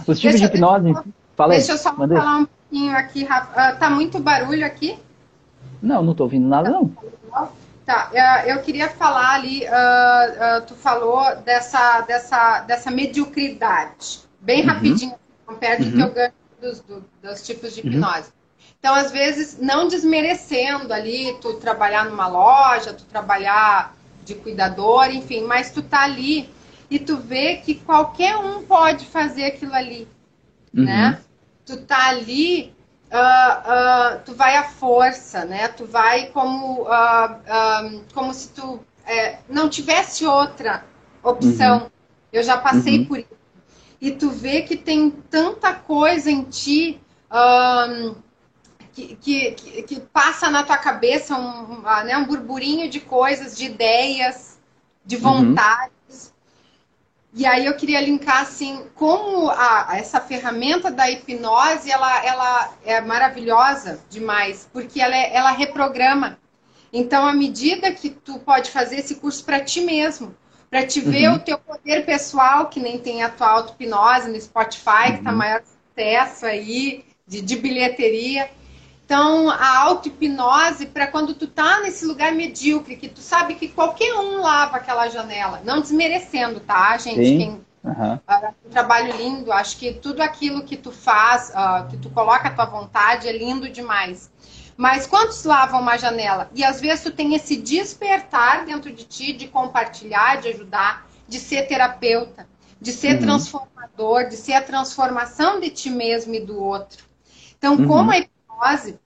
Os tipos deixa, de hipnose. Fala deixa eu só falar um pouquinho aqui, Rafa. Uh, tá muito barulho aqui? Não, não tô ouvindo nada, não. Tá, eu queria falar ali, uh, uh, tu falou dessa, dessa, dessa mediocridade, bem uhum. rapidinho, perto uhum. que eu ganho dos, do, dos tipos de uhum. hipnose. Uhum. Então, às vezes, não desmerecendo ali, tu trabalhar numa loja, tu trabalhar de cuidador, enfim, mas tu tá ali e tu vê que qualquer um pode fazer aquilo ali, uhum. né? Tu tá ali, uh, uh, tu vai à força, né? Tu vai como, uh, como se tu é, não tivesse outra opção. Uhum. Eu já passei uhum. por isso. e tu vê que tem tanta coisa em ti um, que, que, que, passa na tua cabeça um, né, um burburinho de coisas, de ideias, de uhum. vontades. Uhum. E aí eu queria linkar assim, como a, essa ferramenta da hipnose, ela, ela é maravilhosa demais, porque ela, é, ela reprograma. Então, à medida que tu pode fazer esse curso para ti mesmo, para te ver uhum. o teu poder pessoal, que nem tem a tua auto-hipnose no Spotify, uhum. que tá uhum. maior sucesso aí, de, de bilheteria. Então, a auto-hipnose, para quando tu tá nesse lugar medíocre, que tu sabe que qualquer um lava aquela janela, não desmerecendo, tá, gente? Sim. Quem, uhum. uh, um trabalho lindo, acho que tudo aquilo que tu faz, uh, que tu coloca a tua vontade, é lindo demais. Mas quantos lavam uma janela? E às vezes tu tem esse despertar dentro de ti de compartilhar, de ajudar, de ser terapeuta, de ser uhum. transformador, de ser a transformação de ti mesmo e do outro. Então, uhum. como a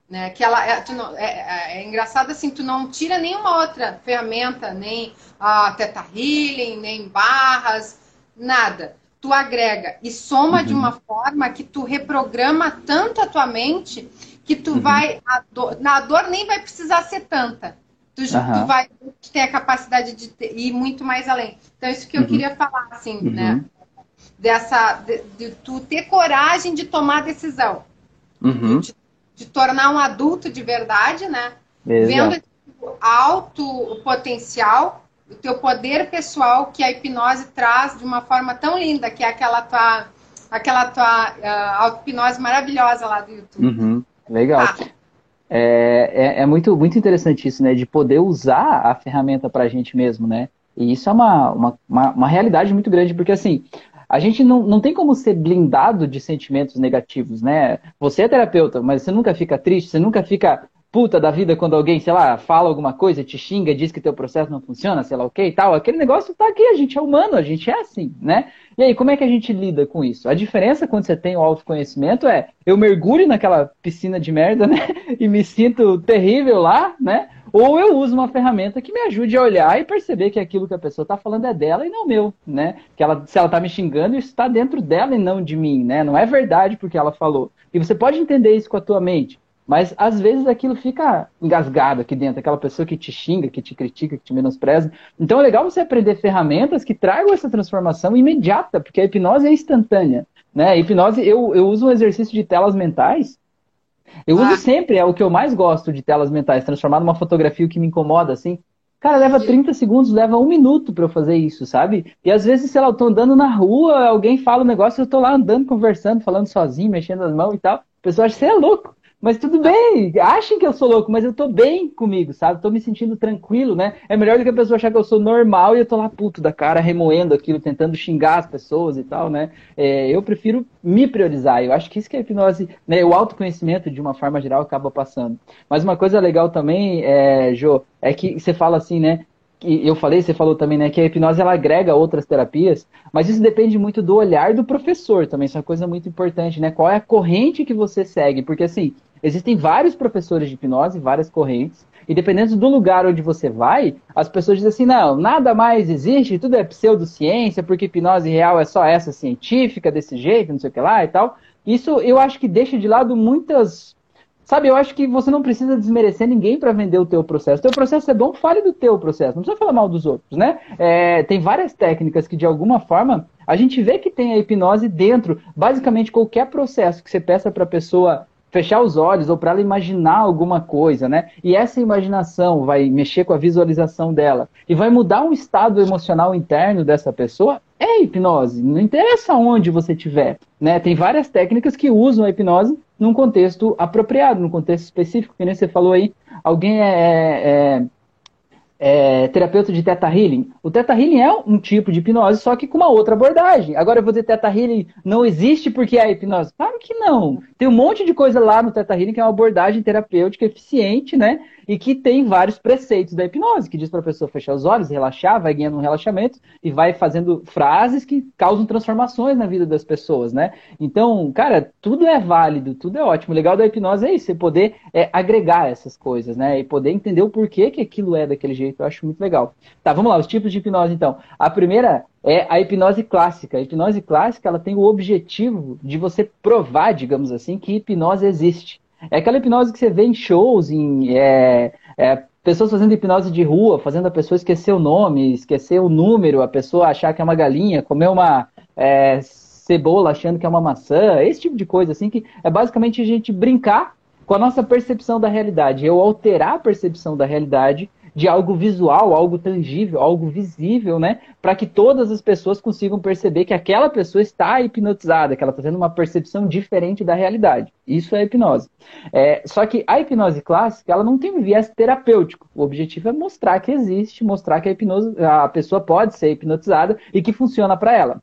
né, que ela é, não, é, é, é, engraçado assim, tu não tira nenhuma outra ferramenta, nem a uh, Teta Healing, nem barras, nada. Tu agrega e soma uhum. de uma forma que tu reprograma tanto a tua mente que tu uhum. vai. Dor, na dor nem vai precisar ser tanta. Tu, uhum. tu vai ter a capacidade de ter, ir muito mais além. Então, isso que eu uhum. queria falar, assim, uhum. né? Dessa. De, de, tu ter coragem de tomar decisão. Uhum. De, de, tornar um adulto de verdade, né? Exato. Vendo alto o potencial, o teu poder pessoal que a hipnose traz de uma forma tão linda, que é aquela tua aquela tua uh, auto-hipnose maravilhosa lá do YouTube. Uhum. Legal. Ah. É, é, é, muito, muito interessante isso, né? De poder usar a ferramenta para a gente mesmo, né? E isso é uma, uma, uma, uma, realidade muito grande, porque assim, a gente não, não tem como ser blindado de sentimentos negativos, né? Você é terapeuta, mas você nunca fica triste, você nunca fica puta da vida quando alguém, sei lá, fala alguma coisa, te xinga, diz que teu processo não funciona, sei lá o que e tal. Aquele negócio tá aqui, a gente é humano, a gente é assim, né? E aí, como é que a gente lida com isso? A diferença quando você tem o autoconhecimento é eu mergulho naquela piscina de merda, né? E me sinto terrível lá, né? Ou eu uso uma ferramenta que me ajude a olhar e perceber que aquilo que a pessoa está falando é dela e não meu, né? Que ela, se ela está me xingando, isso está dentro dela e não de mim, né? Não é verdade porque ela falou. E você pode entender isso com a tua mente. Mas às vezes aquilo fica engasgado aqui dentro, aquela pessoa que te xinga, que te critica, que te menospreza. Então é legal você aprender ferramentas que tragam essa transformação imediata, porque a hipnose é instantânea. Né? A hipnose, eu, eu uso um exercício de telas mentais. Eu ah. uso sempre, é o que eu mais gosto de telas mentais, transformar numa fotografia que me incomoda, assim. Cara, leva 30 segundos, leva um minuto para eu fazer isso, sabe? E às vezes, sei lá, eu tô andando na rua, alguém fala um negócio, eu tô lá andando, conversando, falando sozinho, mexendo as mãos e tal. O pessoal acha que você é louco. Mas tudo bem, achem que eu sou louco, mas eu tô bem comigo, sabe? Tô me sentindo tranquilo, né? É melhor do que a pessoa achar que eu sou normal e eu tô lá puto da cara, remoendo aquilo, tentando xingar as pessoas e tal, né? É, eu prefiro me priorizar. Eu acho que isso que a hipnose, né? O autoconhecimento, de uma forma geral, acaba passando. Mas uma coisa legal também, é, Jo, é que você fala assim, né? eu falei, você falou também, né, que a hipnose ela agrega outras terapias, mas isso depende muito do olhar do professor também, isso é uma coisa muito importante, né? Qual é a corrente que você segue? Porque assim, existem vários professores de hipnose, várias correntes, e dependendo do lugar onde você vai, as pessoas dizem assim, não, nada mais existe, tudo é pseudociência, porque hipnose real é só essa científica, desse jeito, não sei o que lá e tal. Isso eu acho que deixa de lado muitas Sabe, eu acho que você não precisa desmerecer ninguém para vender o teu processo. O teu processo é bom, fale do teu processo. Não precisa falar mal dos outros, né? É, tem várias técnicas que, de alguma forma, a gente vê que tem a hipnose dentro. Basicamente, qualquer processo que você peça para a pessoa fechar os olhos ou para ela imaginar alguma coisa, né? E essa imaginação vai mexer com a visualização dela e vai mudar um estado emocional interno dessa pessoa. É hipnose, não interessa onde você estiver, né? Tem várias técnicas que usam a hipnose num contexto apropriado, num contexto específico, que nem você falou aí. Alguém é, é é, terapeuta de Teta Healing. O Teta Healing é um tipo de hipnose, só que com uma outra abordagem. Agora eu vou dizer Teta Healing não existe porque é hipnose. Claro que não. Tem um monte de coisa lá no Teta Healing que é uma abordagem terapêutica eficiente, né? E que tem vários preceitos da hipnose, que diz para a pessoa fechar os olhos, relaxar, vai ganhando um relaxamento e vai fazendo frases que causam transformações na vida das pessoas, né? Então, cara, tudo é válido, tudo é ótimo. O legal da hipnose é isso, você poder é, agregar essas coisas, né? E poder entender o porquê que aquilo é daquele jeito eu acho muito legal. Tá, vamos lá, os tipos de hipnose então. A primeira é a hipnose clássica. A hipnose clássica ela tem o objetivo de você provar, digamos assim, que hipnose existe. É aquela hipnose que você vê em shows, em é, é, pessoas fazendo hipnose de rua, fazendo a pessoa esquecer o nome, esquecer o número, a pessoa achar que é uma galinha, comer uma é, cebola achando que é uma maçã, esse tipo de coisa, assim, que é basicamente a gente brincar com a nossa percepção da realidade. Eu alterar a percepção da realidade de algo visual, algo tangível, algo visível, né? Para que todas as pessoas consigam perceber que aquela pessoa está hipnotizada, que ela está tendo uma percepção diferente da realidade. Isso é hipnose. É, só que a hipnose clássica, ela não tem um viés terapêutico. O objetivo é mostrar que existe, mostrar que a, hipnose, a pessoa pode ser hipnotizada e que funciona para ela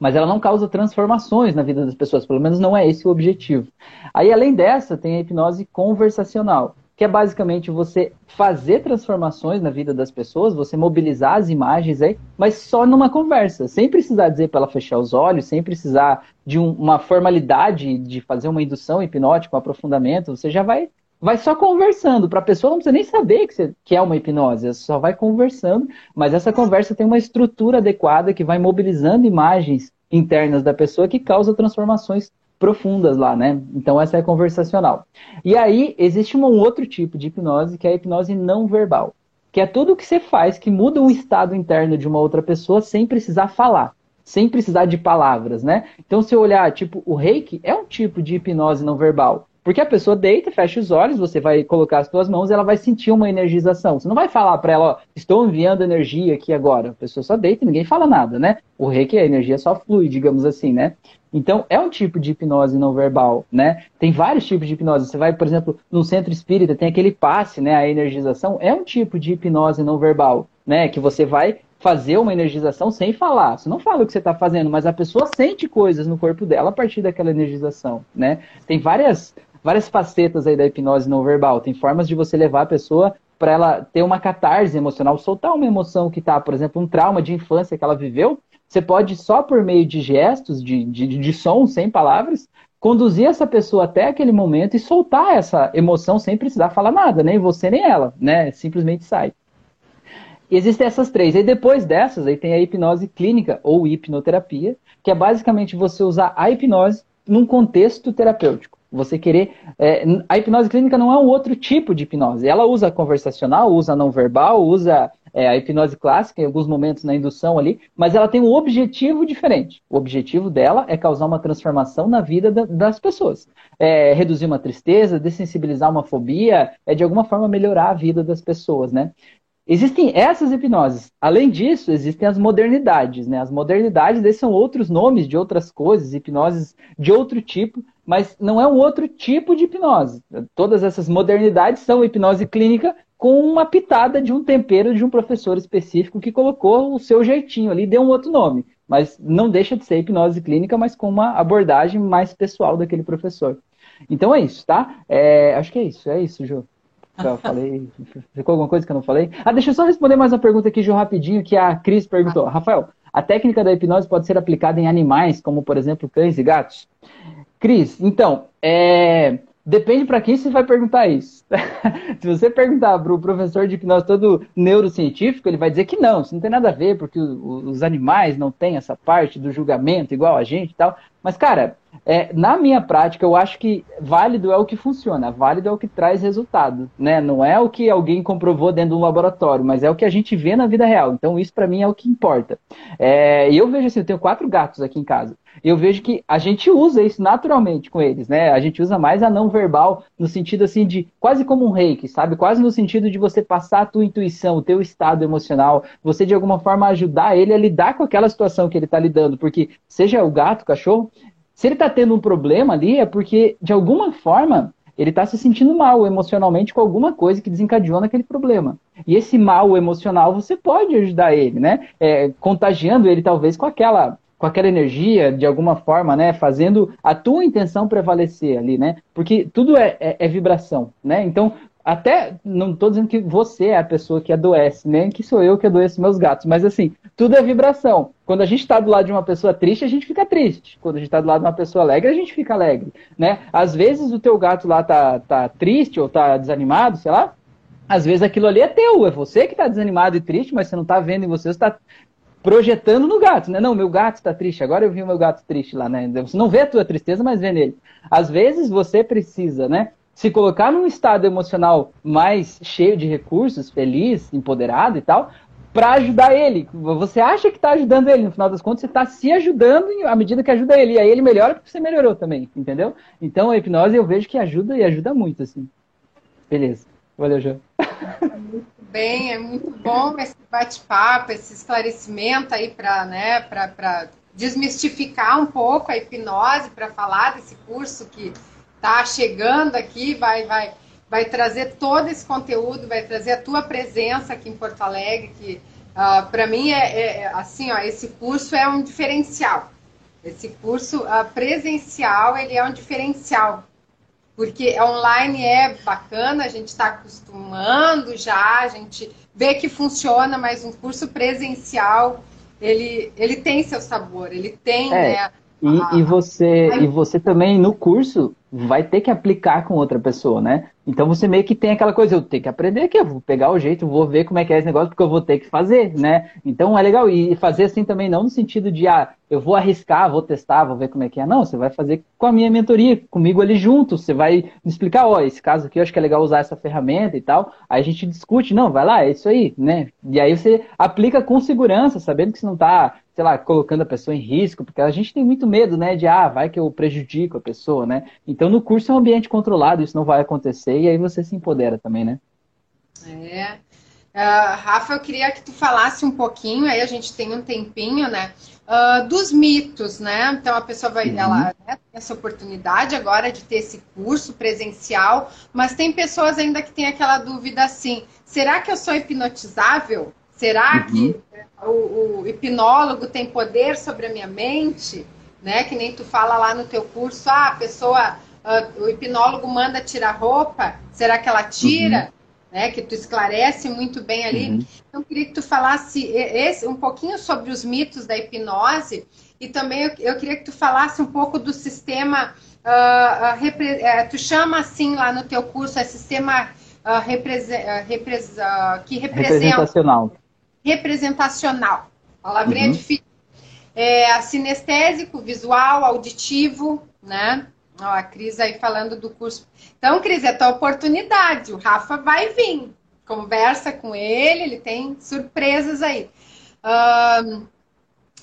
mas ela não causa transformações na vida das pessoas, pelo menos não é esse o objetivo. Aí, além dessa, tem a hipnose conversacional, que é basicamente você fazer transformações na vida das pessoas, você mobilizar as imagens aí, mas só numa conversa, sem precisar dizer para ela fechar os olhos, sem precisar de um, uma formalidade de fazer uma indução hipnótica, um aprofundamento, você já vai vai só conversando, para a pessoa não precisa nem saber que, você, que é uma hipnose, você só vai conversando, mas essa conversa tem uma estrutura adequada que vai mobilizando imagens internas da pessoa que causa transformações profundas lá, né? Então essa é conversacional. E aí existe um outro tipo de hipnose que é a hipnose não verbal, que é tudo que você faz que muda o estado interno de uma outra pessoa sem precisar falar, sem precisar de palavras, né? Então se eu olhar, tipo, o Reiki é um tipo de hipnose não verbal. Porque a pessoa deita, fecha os olhos, você vai colocar as suas mãos ela vai sentir uma energização. Você não vai falar para ela, ó, estou enviando energia aqui agora. A pessoa só deita e ninguém fala nada, né? O reiki, a energia só flui, digamos assim, né? Então, é um tipo de hipnose não verbal, né? Tem vários tipos de hipnose. Você vai, por exemplo, no centro espírita, tem aquele passe, né? A energização é um tipo de hipnose não verbal, né? Que você vai fazer uma energização sem falar. Você não fala o que você está fazendo, mas a pessoa sente coisas no corpo dela a partir daquela energização, né? Tem várias várias facetas aí da hipnose não verbal. Tem formas de você levar a pessoa para ela ter uma catarse emocional, soltar uma emoção que está, por exemplo, um trauma de infância que ela viveu. Você pode, só por meio de gestos, de, de, de som, sem palavras, conduzir essa pessoa até aquele momento e soltar essa emoção sem precisar falar nada, nem você nem ela, né? Simplesmente sai. existem essas três. E depois dessas, aí tem a hipnose clínica ou hipnoterapia, que é basicamente você usar a hipnose num contexto terapêutico. Você querer. É, a hipnose clínica não é um outro tipo de hipnose. Ela usa conversacional, usa não verbal, usa é, a hipnose clássica em alguns momentos na indução ali, mas ela tem um objetivo diferente. O objetivo dela é causar uma transformação na vida da, das pessoas. É, reduzir uma tristeza, dessensibilizar uma fobia, é de alguma forma melhorar a vida das pessoas, né? Existem essas hipnoses. Além disso, existem as modernidades, né? As modernidades, esses são outros nomes de outras coisas, hipnoses de outro tipo, mas não é um outro tipo de hipnose. Todas essas modernidades são hipnose clínica com uma pitada de um tempero de um professor específico que colocou o seu jeitinho ali, deu um outro nome. Mas não deixa de ser hipnose clínica, mas com uma abordagem mais pessoal daquele professor. Então é isso, tá? É, acho que é isso, é isso, Ju. Já falei. Ficou alguma coisa que eu não falei? Ah, deixa eu só responder mais uma pergunta aqui, Ju, rapidinho, que a Cris perguntou. Rafael, a técnica da hipnose pode ser aplicada em animais, como por exemplo cães e gatos? Cris, então, é... depende para quem você vai perguntar isso. Se você perguntar para o professor de hipnose todo neurocientífico, ele vai dizer que não, isso não tem nada a ver, porque os animais não têm essa parte do julgamento igual a gente e tal. Mas, cara, é, na minha prática, eu acho que válido é o que funciona, válido é o que traz resultado, né? Não é o que alguém comprovou dentro do laboratório, mas é o que a gente vê na vida real. Então, isso para mim é o que importa. É, e eu vejo assim, eu tenho quatro gatos aqui em casa. Eu vejo que a gente usa isso naturalmente com eles, né? A gente usa mais a não verbal no sentido assim de quase como um reiki, sabe? Quase no sentido de você passar a tua intuição, o teu estado emocional, você de alguma forma ajudar ele a lidar com aquela situação que ele está lidando, porque seja o gato, o cachorro, se ele está tendo um problema ali, é porque, de alguma forma, ele está se sentindo mal emocionalmente com alguma coisa que desencadeou naquele problema. E esse mal emocional você pode ajudar ele, né? É, contagiando ele talvez com aquela com aquela energia, de alguma forma, né? Fazendo a tua intenção prevalecer ali, né? Porque tudo é, é, é vibração, né? Então, até não estou dizendo que você é a pessoa que adoece, nem que sou eu que adoeço meus gatos, mas assim, tudo é vibração. Quando a gente está do lado de uma pessoa triste, a gente fica triste. Quando a gente está do lado de uma pessoa alegre, a gente fica alegre, né? Às vezes o teu gato lá tá, tá triste ou tá desanimado, sei lá, Às vezes aquilo ali é teu, é você que está desanimado e triste, mas você não está vendo em você, você está projetando no gato, né? Não, meu gato está triste, agora eu vi o meu gato triste lá, né? Você não vê a tua tristeza, mas vê nele. Às vezes você precisa, né? Se colocar num estado emocional mais cheio de recursos, feliz, empoderado e tal, para ajudar ele. Você acha que está ajudando ele, no final das contas, você está se ajudando à medida que ajuda ele. E aí ele melhora porque você melhorou também, entendeu? Então a hipnose eu vejo que ajuda e ajuda muito, assim. Beleza. Valeu, João. Bem, é muito bom esse bate-papo, esse esclarecimento aí para né, desmistificar um pouco a hipnose, para falar desse curso que está chegando aqui, vai, vai vai trazer todo esse conteúdo, vai trazer a tua presença aqui em Porto Alegre, que uh, ah, para mim é, é, é, assim, ó, esse curso é um diferencial. Esse curso uh, presencial, ele é um diferencial, porque online é bacana, a gente está acostumando já, a gente vê que funciona, mas um curso presencial, ele, ele tem seu sabor, ele tem, é. né, e, e, você, e você também, no curso, vai ter que aplicar com outra pessoa, né? Então você meio que tem aquela coisa, eu tenho que aprender aqui, eu vou pegar o jeito, vou ver como é que é esse negócio, porque eu vou ter que fazer, né? Então é legal. E fazer assim também, não no sentido de, ah, eu vou arriscar, vou testar, vou ver como é que é. Não, você vai fazer com a minha mentoria, comigo ali junto. Você vai me explicar, ó, esse caso aqui eu acho que é legal usar essa ferramenta e tal. Aí a gente discute, não, vai lá, é isso aí, né? E aí você aplica com segurança, sabendo que você não tá sei lá, colocando a pessoa em risco, porque a gente tem muito medo, né, de, ah, vai que eu prejudico a pessoa, né? Então, no curso é um ambiente controlado, isso não vai acontecer, e aí você se empodera também, né? É. Uh, Rafa, eu queria que tu falasse um pouquinho, aí a gente tem um tempinho, né, uh, dos mitos, né? Então, a pessoa vai, uhum. ela né, tem essa oportunidade agora de ter esse curso presencial, mas tem pessoas ainda que têm aquela dúvida assim, será que eu sou hipnotizável? Será uhum. que o, o, hipnólogo tem poder sobre a minha mente? Né? Que nem tu fala lá no teu curso, ah, a pessoa, uh, o hipnólogo manda tirar roupa, será que ela tira? Uhum. Né, que tu esclarece muito bem ali. Uhum. Então, eu queria que tu falasse esse, um pouquinho sobre os mitos da hipnose e também eu, eu queria que tu falasse um pouco do sistema. Uh, uh, repre, uh, tu chama assim lá no teu curso, é sistema repre, que representa representacional. Palavrinha uhum. difícil. É, sinestésico, visual, auditivo, né? Ó, a Cris aí falando do curso. Então, Cris, é a tua oportunidade. O Rafa vai vir. Conversa com ele, ele tem surpresas aí. Um,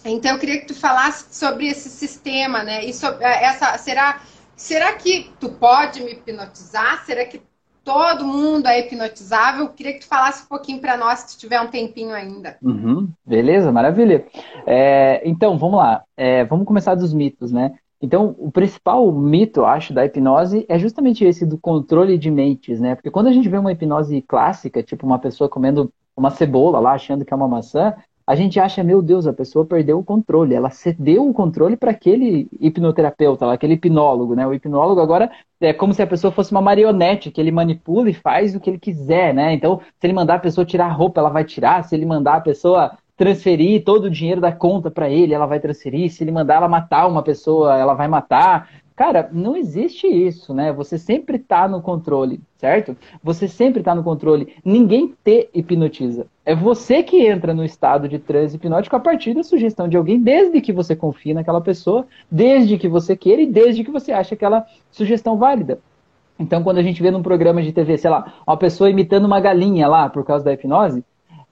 então, eu queria que tu falasse sobre esse sistema, né? E sobre é, essa, será, será que tu pode me hipnotizar? Será que todo mundo é hipnotizável. Queria que tu falasse um pouquinho para nós, se tiver um tempinho ainda. Uhum, beleza, maravilha. É, então, vamos lá. É, vamos começar dos mitos, né? Então, o principal mito, acho, da hipnose é justamente esse do controle de mentes, né? Porque quando a gente vê uma hipnose clássica, tipo uma pessoa comendo uma cebola lá, achando que é uma maçã, a gente acha, meu Deus, a pessoa perdeu o controle, ela cedeu o controle para aquele hipnoterapeuta, aquele hipnólogo, né? O hipnólogo agora é como se a pessoa fosse uma marionete, que ele manipula e faz o que ele quiser, né? Então, se ele mandar a pessoa tirar a roupa, ela vai tirar, se ele mandar a pessoa transferir todo o dinheiro da conta para ele, ela vai transferir, se ele mandar ela matar uma pessoa, ela vai matar. Cara, não existe isso, né? Você sempre está no controle, certo? Você sempre está no controle. Ninguém te hipnotiza. É você que entra no estado de transe hipnótico a partir da sugestão de alguém, desde que você confie naquela pessoa, desde que você queira e desde que você acha aquela sugestão válida. Então, quando a gente vê num programa de TV, sei lá, uma pessoa imitando uma galinha lá por causa da hipnose,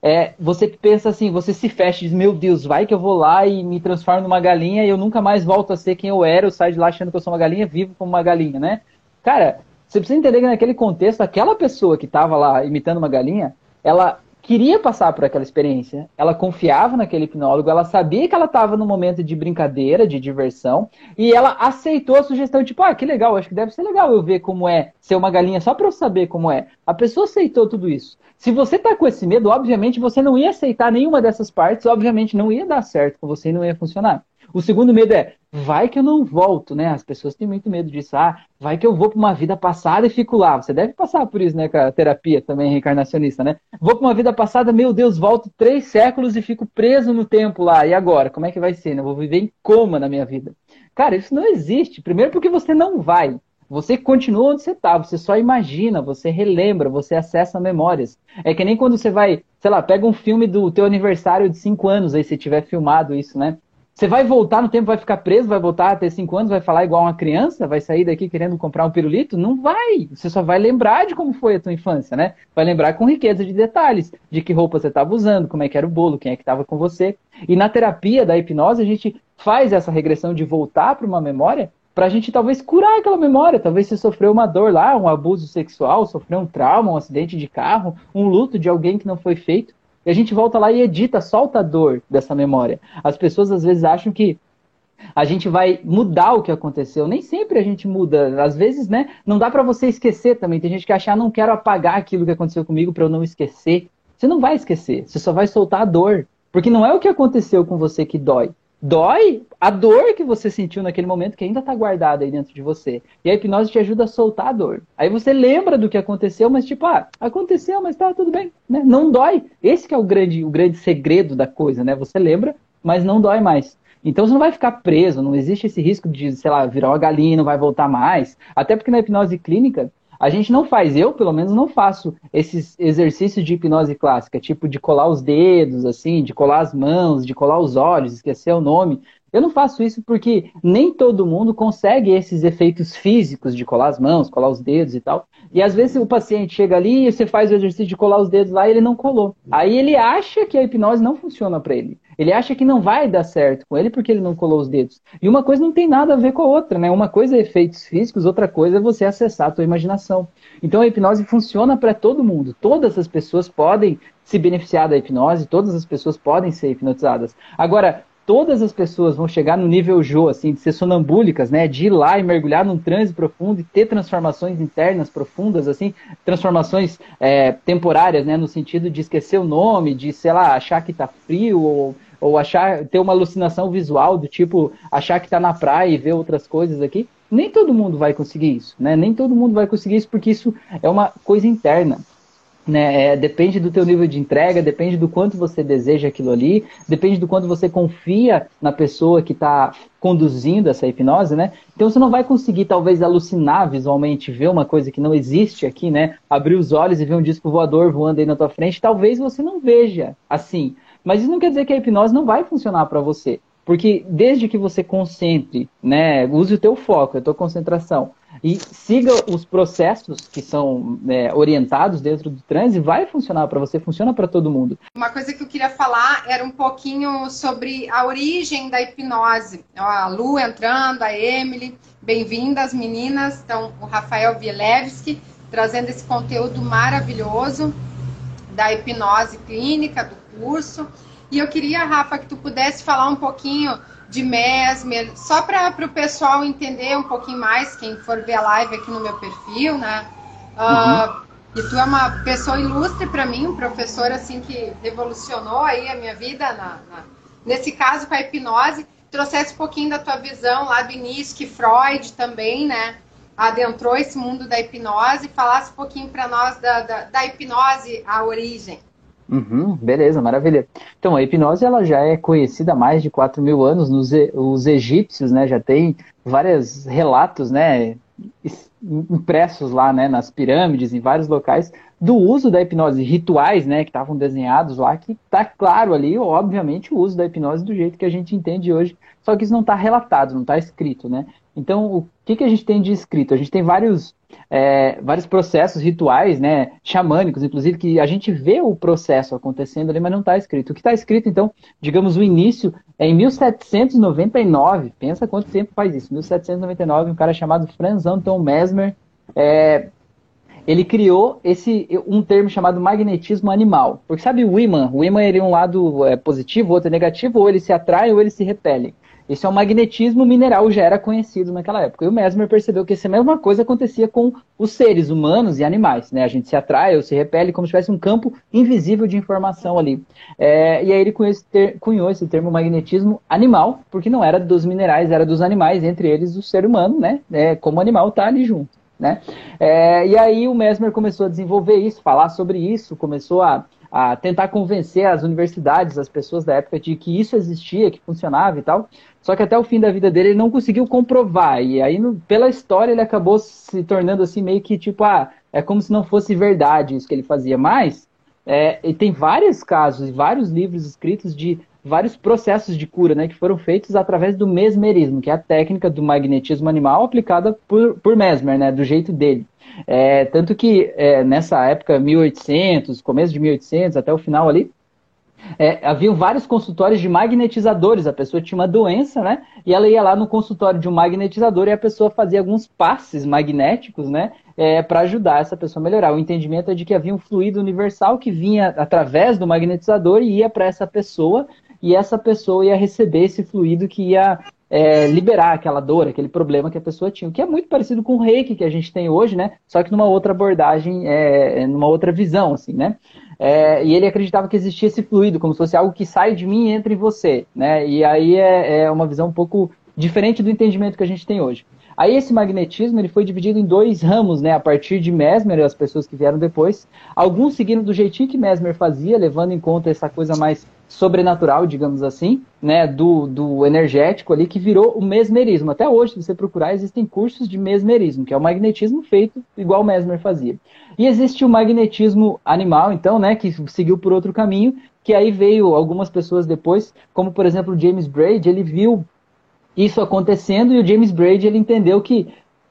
é, você pensa assim, você se fecha e diz, meu Deus, vai que eu vou lá e me transformo numa galinha e eu nunca mais volto a ser quem eu era, eu saio de lá achando que eu sou uma galinha, vivo como uma galinha, né? Cara, você precisa entender que naquele contexto, aquela pessoa que estava lá imitando uma galinha, ela queria passar por aquela experiência, ela confiava naquele hipnólogo, ela sabia que ela estava num momento de brincadeira, de diversão, e ela aceitou a sugestão, tipo, ah, que legal, acho que deve ser legal eu ver como é ser uma galinha só para eu saber como é. A pessoa aceitou tudo isso. Se você tá com esse medo, obviamente você não ia aceitar nenhuma dessas partes, obviamente não ia dar certo com você e não ia funcionar. O segundo medo é, vai que eu não volto, né? As pessoas têm muito medo disso. Ah, vai que eu vou para uma vida passada e fico lá. Você deve passar por isso, né, com a terapia também reencarnacionista, né? Vou para uma vida passada, meu Deus, volto três séculos e fico preso no tempo lá. E agora? Como é que vai ser? Né? Eu vou viver em coma na minha vida. Cara, isso não existe. Primeiro porque você não vai. Você continua onde você está, você só imagina, você relembra, você acessa memórias. É que nem quando você vai, sei lá, pega um filme do teu aniversário de 5 anos, aí se tiver filmado isso, né? Você vai voltar no tempo, vai ficar preso, vai voltar a ter 5 anos, vai falar igual uma criança, vai sair daqui querendo comprar um pirulito? Não vai. Você só vai lembrar de como foi a tua infância, né? Vai lembrar com riqueza de detalhes, de que roupa você estava usando, como é que era o bolo, quem é que estava com você. E na terapia da hipnose, a gente faz essa regressão de voltar para uma memória para a gente talvez curar aquela memória. Talvez você sofreu uma dor lá, um abuso sexual, sofreu um trauma, um acidente de carro, um luto de alguém que não foi feito. E a gente volta lá e edita, solta a dor dessa memória. As pessoas às vezes acham que a gente vai mudar o que aconteceu. Nem sempre a gente muda. Às vezes, né, não dá para você esquecer também. Tem gente que acha, ah, não quero apagar aquilo que aconteceu comigo para eu não esquecer. Você não vai esquecer, você só vai soltar a dor. Porque não é o que aconteceu com você que dói. Dói a dor que você sentiu naquele momento que ainda está guardada aí dentro de você. E a hipnose te ajuda a soltar a dor. Aí você lembra do que aconteceu, mas tipo, ah, aconteceu, mas tá tudo bem, né? Não dói. Esse é o grande, o grande segredo da coisa, né? Você lembra, mas não dói mais. Então você não vai ficar preso, não existe esse risco de, sei lá, virar uma galinha, não vai voltar mais. Até porque na hipnose clínica, a gente não faz, eu pelo menos não faço esses exercícios de hipnose clássica, tipo de colar os dedos, assim, de colar as mãos, de colar os olhos, esquecer o nome. Eu não faço isso porque nem todo mundo consegue esses efeitos físicos de colar as mãos, colar os dedos e tal. E às vezes o paciente chega ali e você faz o exercício de colar os dedos lá e ele não colou. Aí ele acha que a hipnose não funciona para ele. Ele acha que não vai dar certo com ele porque ele não colou os dedos. E uma coisa não tem nada a ver com a outra, né? Uma coisa é efeitos físicos, outra coisa é você acessar a tua imaginação. Então a hipnose funciona para todo mundo. Todas as pessoas podem se beneficiar da hipnose, todas as pessoas podem ser hipnotizadas. Agora, todas as pessoas vão chegar no nível Jô, assim, de ser sonambúlicas, né? De ir lá e mergulhar num transe profundo e ter transformações internas profundas, assim, transformações é, temporárias, né? No sentido de esquecer o nome, de, sei lá, achar que tá frio ou, ou achar, ter uma alucinação visual do tipo achar que tá na praia e ver outras coisas aqui. Nem todo mundo vai conseguir isso, né? Nem todo mundo vai conseguir isso porque isso é uma coisa interna. Né, é, depende do teu nível de entrega, depende do quanto você deseja aquilo ali, depende do quanto você confia na pessoa que está conduzindo essa hipnose, né? Então você não vai conseguir talvez alucinar visualmente, ver uma coisa que não existe aqui, né? Abrir os olhos e ver um disco voador voando aí na tua frente, talvez você não veja assim. Mas isso não quer dizer que a hipnose não vai funcionar para você. Porque desde que você concentre, né, use o teu foco, a tua concentração, e siga os processos que são né, orientados dentro do transe, vai funcionar para você, funciona para todo mundo. Uma coisa que eu queria falar era um pouquinho sobre a origem da hipnose. A Lu entrando, a Emily, bem-vindas meninas. Então, o Rafael Vielewski trazendo esse conteúdo maravilhoso da hipnose clínica, do curso. E eu queria, Rafa, que tu pudesse falar um pouquinho de Mesmer, só para o pessoal entender um pouquinho mais, quem for ver a live aqui no meu perfil, né? Uh, E tu é uma pessoa ilustre para mim, um professor assim que revolucionou aí a minha vida, na, na, nesse caso com a hipnose. Trouxesse um pouquinho da tua visão lá do início, que Freud também, né? Adentrou esse mundo da hipnose, falasse um pouquinho para nós da, da, da hipnose, a origem. Uhum, beleza, maravilha. Então, a hipnose ela já é conhecida há mais de 4 mil anos. Nos, os egípcios né, já tem vários relatos né, impressos lá né, nas pirâmides, em vários locais, do uso da hipnose, rituais né, que estavam desenhados lá, que está claro ali, obviamente, o uso da hipnose do jeito que a gente entende hoje, só que isso não está relatado, não está escrito. Né? Então, o que, que a gente tem de escrito? A gente tem vários é, vários processos rituais, né, xamânicos, inclusive, que a gente vê o processo acontecendo ali, mas não está escrito. O que está escrito, então, digamos, o início é em 1799, pensa quanto tempo faz isso, 1799, um cara chamado Franz Anton Mesmer, é, ele criou esse um termo chamado magnetismo animal. Porque sabe o imã? O imã ele é um lado é, positivo, outro é negativo, ou ele se atrai ou ele se repele. Esse é o magnetismo mineral, já era conhecido naquela época. E o Mesmer percebeu que essa mesma coisa acontecia com os seres humanos e animais. Né? A gente se atrai ou se repele como se tivesse um campo invisível de informação ali. É, e aí ele cunhou esse, ter, cunhou esse, termo magnetismo animal, porque não era dos minerais, era dos animais, entre eles o ser humano, né? É, como animal está ali junto. Né? É, e aí o Mesmer começou a desenvolver isso, falar sobre isso, começou a a tentar convencer as universidades, as pessoas da época, de que isso existia, que funcionava e tal. Só que até o fim da vida dele ele não conseguiu comprovar. E aí, no, pela história, ele acabou se tornando assim, meio que tipo, ah, é como se não fosse verdade isso que ele fazia. Mas é, e tem vários casos, vários livros escritos de vários processos de cura, né, que foram feitos através do mesmerismo, que é a técnica do magnetismo animal aplicada por, por Mesmer, né, do jeito dele. É, tanto que é, nessa época, 1800, começo de 1800 até o final ali, é, haviam vários consultórios de magnetizadores. A pessoa tinha uma doença, né? E ela ia lá no consultório de um magnetizador e a pessoa fazia alguns passes magnéticos, né? É, para ajudar essa pessoa a melhorar. O entendimento é de que havia um fluido universal que vinha através do magnetizador e ia para essa pessoa e essa pessoa ia receber esse fluido que ia é, liberar aquela dor, aquele problema que a pessoa tinha, o que é muito parecido com o reiki que a gente tem hoje, né? Só que numa outra abordagem, é, numa outra visão, assim, né? É, e ele acreditava que existia esse fluido, como se fosse algo que sai de mim e entra em você, né? E aí é, é uma visão um pouco diferente do entendimento que a gente tem hoje. Aí esse magnetismo ele foi dividido em dois ramos, né? A partir de Mesmer e as pessoas que vieram depois. Alguns seguindo do jeitinho que Mesmer fazia, levando em conta essa coisa mais sobrenatural, digamos assim, né? Do, do energético ali, que virou o mesmerismo. Até hoje, se você procurar, existem cursos de mesmerismo, que é o magnetismo feito igual Mesmer fazia. E existe o magnetismo animal, então, né? Que seguiu por outro caminho, que aí veio algumas pessoas depois, como por exemplo James Braid, ele viu isso acontecendo e o James Braid ele entendeu que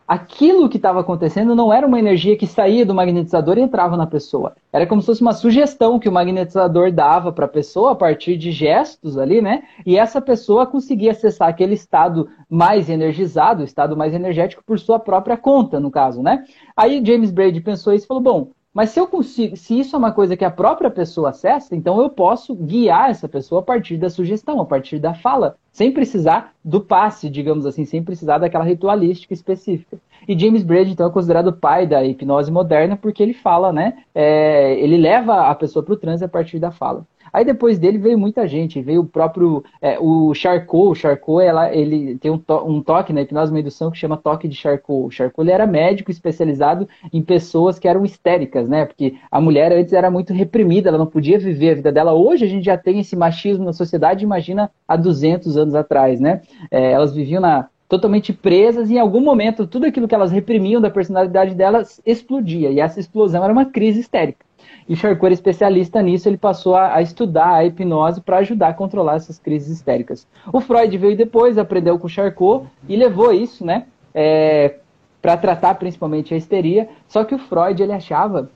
aquilo que estava acontecendo não era uma energia que saía do magnetizador e entrava na pessoa. Era como se fosse uma sugestão que o magnetizador dava para a pessoa a partir de gestos ali, né? E essa pessoa conseguia acessar aquele estado mais energizado, o estado mais energético por sua própria conta, no caso, né? Aí James Braid pensou isso e falou: bom, mas se eu consigo, se isso é uma coisa que a própria pessoa acessa, então eu posso guiar essa pessoa a partir da sugestão, a partir da fala, sem precisar do passe, digamos assim, sem precisar daquela ritualística específica. E James Braid, então, é considerado o pai da hipnose moderna, porque ele fala, né? É, ele leva a pessoa para o transe a partir da fala. Aí depois dele veio muita gente, veio o próprio é, o Charcot, o Charcot ela, ele tem um, to, um toque na hipnose uma indução que chama toque de Charcot. O Charcot ele era médico especializado em pessoas que eram histéricas, né? Porque a mulher antes era muito reprimida, ela não podia viver a vida dela. Hoje a gente já tem esse machismo na sociedade, imagina há 200 anos atrás, né? É, elas viviam na, totalmente presas e em algum momento tudo aquilo que elas reprimiam da personalidade delas explodia e essa explosão era uma crise histérica. E Charcot era especialista nisso, ele passou a, a estudar a hipnose para ajudar a controlar essas crises histéricas. O Freud veio depois, aprendeu com Charcot e levou isso, né, é, para tratar principalmente a histeria. Só que o Freud ele achava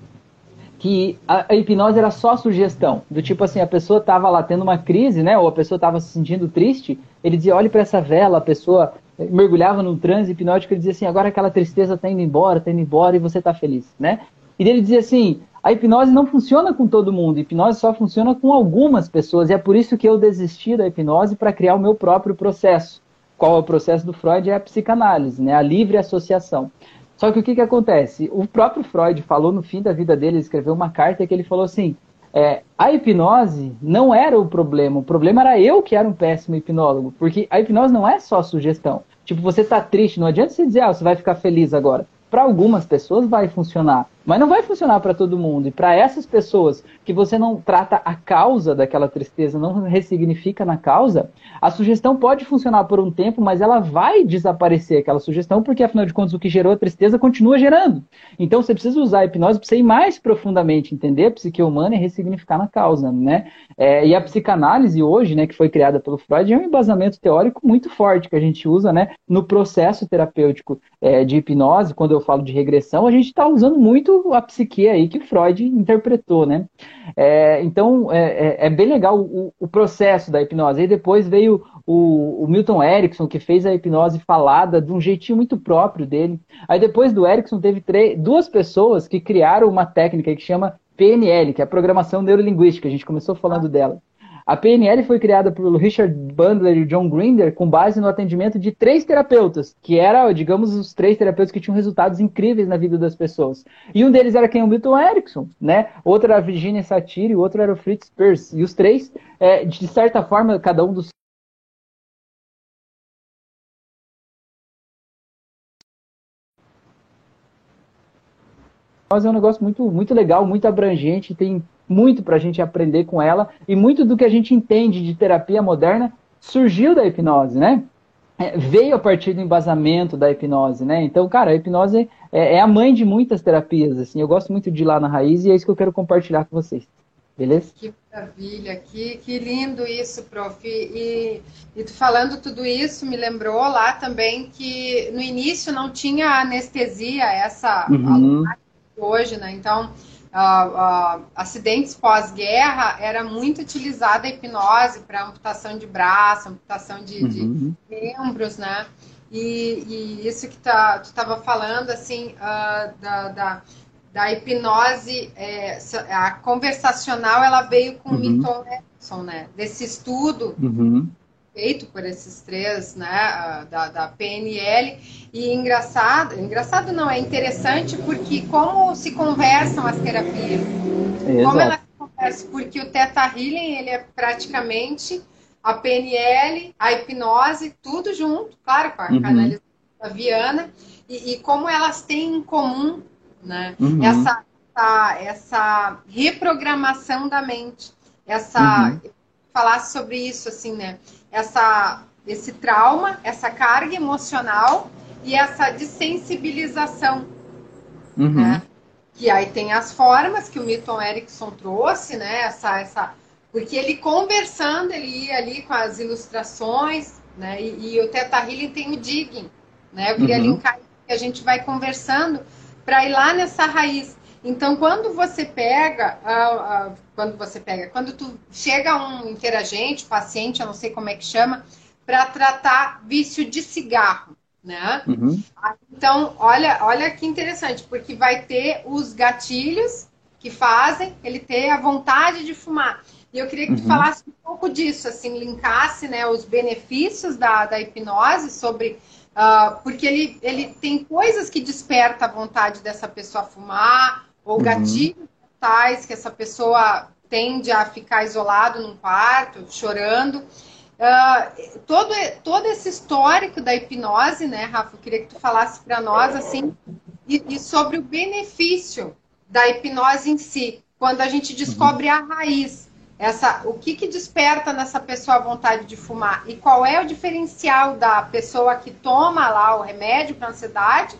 que a, hipnose era só sugestão, do tipo assim, a pessoa estava lá tendo uma crise, né, ou a pessoa estava se sentindo triste, ele dizia, olhe para essa vela, a pessoa mergulhava num transe hipnótico e dizia assim, agora aquela tristeza está indo embora, está indo embora e você está feliz, né? E ele dizia assim, a hipnose não funciona com todo mundo, a hipnose só funciona com algumas pessoas, e é por isso que eu desisti da hipnose para criar o meu próprio processo. Qual é o processo do Freud? É a psicanálise, né? a livre associação. Só que o que, que acontece? O próprio Freud falou no fim da vida dele, ele escreveu uma carta que ele falou assim: é, a hipnose não era o problema, o problema era eu que era um péssimo hipnólogo, porque a hipnose não é só sugestão. Tipo, você tá triste, não adianta você dizer, ah, você vai ficar feliz agora. Para algumas pessoas vai funcionar, mas não vai funcionar para todo mundo. E para essas pessoas que você não trata a causa daquela tristeza, não ressignifica na causa, a sugestão pode funcionar por um tempo, mas ela vai desaparecer aquela sugestão, porque afinal de contas o que gerou a tristeza continua gerando. Então você precisa usar a hipnose para você ir mais profundamente, entender a psique humana e ressignificar na causa, né? É, e a psicanálise hoje, né, que foi criada pelo Freud, é um embasamento teórico muito forte que a gente usa, né, no processo terapêutico é, de hipnose. Quando eu falo de regressão, a gente está usando muito a psique aí que Freud interpretou, né? É, então é, é, é, bem legal o, o, processo da hipnose. Aí depois veio o, o, Milton Erickson, que fez a hipnose falada de um jeitinho muito próprio dele. Aí depois do Erickson teve três, duas pessoas que criaram uma técnica que chama PNL, que é a programação neurolinguística. A gente começou falando dela. A PNL foi criada por Richard Bandler e John Grinder com base no atendimento de três terapeutas, que eram, digamos, os três terapeutas que tinham resultados incríveis na vida das pessoas. E um deles era quem? O Milton Erickson, né? Outro era a Virginia Satir e o outro era o Fritz Perls. E os três, é, de certa forma, cada um dos Mas é um negócio muito, muito legal, muito abrangente, tem muito para a gente aprender com ela e muito do que a gente entende de terapia moderna surgiu da hipnose, né? É, veio a partir do embasamento da hipnose, né? Então, cara, a hipnose é, é, a mãe de muitas terapias, assim. Eu gosto muito de ir lá na raiz e é isso que eu quero compartilhar com vocês. Beleza? Que maravilha, que, que lindo isso, prof. E, e falando tudo isso, me lembrou lá também que no início não tinha anestesia, essa uhum. hoje, né? Então, uh, uh, acidentes pós-guerra era muito utilizada a hipnose para amputação de braço, amputação de, uhum. de membros, né? E, e, isso que tá, tu estava falando, assim, uh, da, da da hipnose, é, a conversacional, ela veio com uhum. o Milton Erickson, né? Desse estudo uhum. Feito por esses três, né? Da, da PNL. E engraçado, engraçado não, é interessante porque como se conversam as terapias. Exato. Como elas se conversam, porque o Theta Healing, ele é praticamente a PNL, a hipnose, tudo junto, claro, com a uhum. canalização da Viana, e, e como elas têm em comum né? Uhum. Essa, essa, essa, reprogramação da mente, essa uhum. Falar sobre isso assim, né? Essa esse trauma, essa carga emocional e essa desensibilização, uhum. né? Que aí tem as formas que o Milton Erickson trouxe, né? Essa, essa, porque ele conversando, ele ia ali com as ilustrações, né? E, e o Teta Healing tem o digging, né? Eu queria uhum. linkar que a gente vai conversando para ir lá nessa raiz. Então, quando você pega, quando você pega, quando tu chega um interagente, paciente, eu não sei como é que chama, para tratar vício de cigarro, né? Uhum. Então, olha, olha que interessante, porque vai ter os gatilhos que fazem ele ter a vontade de fumar. E eu queria que tu uhum. falasse um pouco disso, assim, linkasse, né, os benefícios da, da hipnose sobre Uh, porque ele, ele tem coisas que despertam a vontade dessa pessoa fumar, ou uhum. gatilhos mentais que essa pessoa tende a ficar isolado num quarto, chorando. Uh, todo, todo esse histórico da hipnose, né, Rafa? Eu queria que tu falasse para nós, assim, e, e, sobre o benefício da hipnose em si, quando a gente descobre uhum. a raiz essa, o que, que desperta nessa pessoa a vontade de fumar e qual é o diferencial da pessoa que toma lá o remédio para ansiedade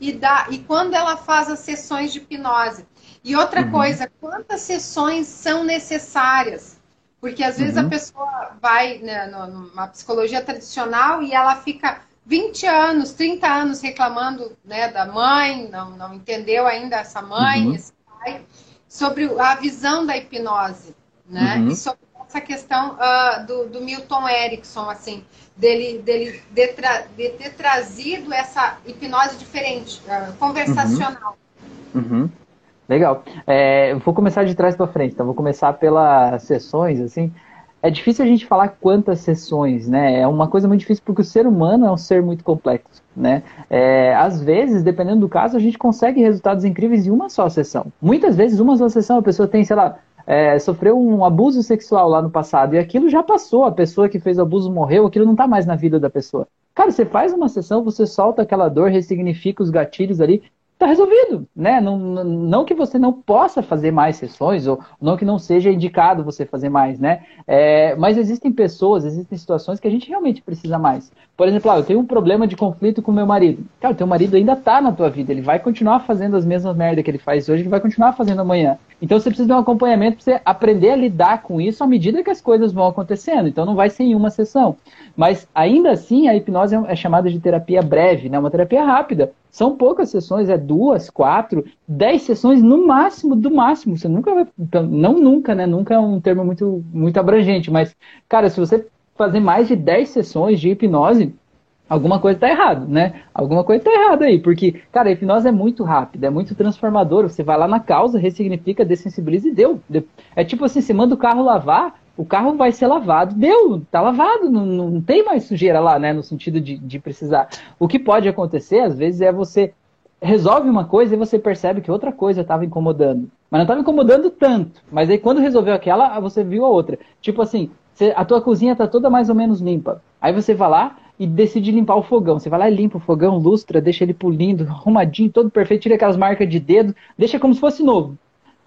e, da, e quando ela faz as sessões de hipnose. E outra uhum. coisa, quantas sessões são necessárias? Porque às vezes uhum. a pessoa vai né, numa psicologia tradicional e ela fica 20 anos, 30 anos reclamando né, da mãe, não, não entendeu ainda essa mãe, uhum. esse pai, sobre a visão da hipnose né? Uhum. E sobre essa questão uh, do, do, Milton Erickson, assim, dele, dele de, tra, de ter trazido essa hipnose diferente, uh, conversacional. Uhum. Uhum. Legal. É, vou começar de trás para frente, então vou começar pelas sessões, assim. É difícil a gente falar quantas sessões, né? É uma coisa muito difícil porque o ser humano é um ser muito complexo, né? É, às vezes, dependendo do caso, a gente consegue resultados incríveis em uma só sessão. Muitas vezes, uma só sessão, a pessoa tem, sei lá, é, sofreu um abuso sexual lá no passado e aquilo já passou, a pessoa que fez o abuso morreu, aquilo não está mais na vida da pessoa. Cara, você faz uma sessão, você solta aquela dor, ressignifica os gatilhos ali, tá resolvido, né? Não, não que você não possa fazer mais sessões, ou não que não seja indicado você fazer mais, né? É, mas existem pessoas, existem situações que a gente realmente precisa mais. Por exemplo, ah, eu tenho um problema de conflito com meu marido. Cara, teu marido ainda tá na tua vida, ele vai continuar fazendo as mesmas merdas que ele faz hoje, ele vai continuar fazendo amanhã. Então você precisa de um acompanhamento para você aprender a lidar com isso à medida que as coisas vão acontecendo. Então não vai ser em uma sessão. Mas ainda assim, a hipnose é chamada de terapia breve, né? Uma terapia rápida. São poucas sessões, é duas, quatro, dez sessões no máximo, do máximo. Você nunca vai. Então, não nunca, né? Nunca é um termo muito, muito abrangente, mas, cara, se você fazer mais de dez sessões de hipnose, alguma coisa está errada, né? Alguma coisa está errada aí, porque, cara, a hipnose é muito rápida, é muito transformadora. Você vai lá na causa, ressignifica, dessensibiliza e deu. É tipo assim, você manda o carro lavar, o carro vai ser lavado, deu, tá lavado, não, não tem mais sujeira lá, né? No sentido de, de precisar. O que pode acontecer, às vezes, é você resolve uma coisa e você percebe que outra coisa estava incomodando. Mas não estava incomodando tanto. Mas aí quando resolveu aquela, você viu a outra. Tipo assim, você, a tua cozinha está toda mais ou menos limpa. Aí você vai lá e decide limpar o fogão. Você vai lá e limpa o fogão, lustra, deixa ele polindo, arrumadinho, todo perfeito, tira aquelas marcas de dedo, deixa como se fosse novo.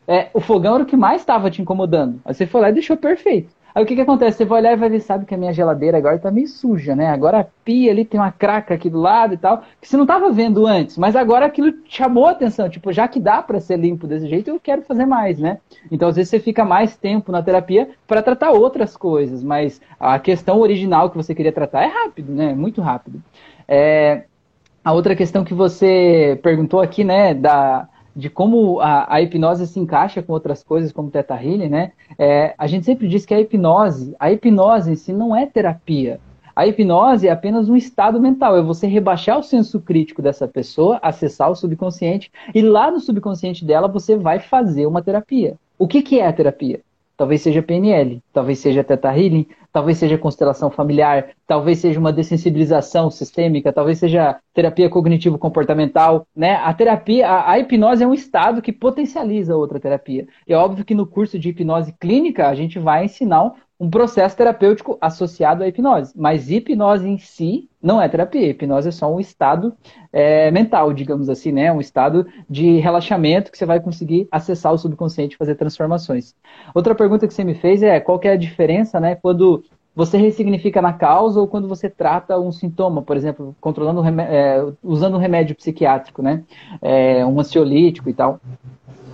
é, o fogão era o que mais estava te incomodando. Aí você foi lá e deixou perfeito. Aí o que, que acontece? Você vai olhar e vai ver, sabe que a minha geladeira agora tá meio suja, né? Agora a pia ali tem uma craca aqui do lado e tal, que você não tava vendo antes, mas agora aquilo chamou a atenção. Tipo, já que dá para ser limpo desse jeito, eu quero fazer mais, né? Então, às vezes, você fica mais tempo na terapia para tratar outras coisas, mas a questão original que você queria tratar é rápido, né? Muito rápido. É... A outra questão que você perguntou aqui, né, da, de como a, a, hipnose se encaixa com outras coisas, como Teta Healing, né? É, a gente sempre diz que a hipnose, a hipnose em si não é terapia. A hipnose é apenas um estado mental, é você rebaixar o senso crítico dessa pessoa, acessar o subconsciente, e lá no subconsciente dela você vai fazer uma terapia. O que, que é a terapia? Talvez seja PNL, talvez seja Teta Healing, talvez seja constelação familiar, talvez seja uma dessensibilização sistêmica, talvez seja terapia cognitivo-comportamental, né? A terapia, a, a, hipnose é um estado que potencializa outra terapia. É óbvio que no curso de hipnose clínica a gente vai ensinar um processo terapêutico associado à hipnose. Mas hipnose em si não é terapia. Hipnose é só um estado é, mental, digamos assim, né? Um estado de relaxamento que você vai conseguir acessar o subconsciente e fazer transformações. Outra pergunta que você me fez é qual é a diferença, né? Quando você ressignifica na causa ou quando você trata um sintoma, por exemplo, controlando é, usando um remédio psiquiátrico, né? É, um ansiolítico e tal.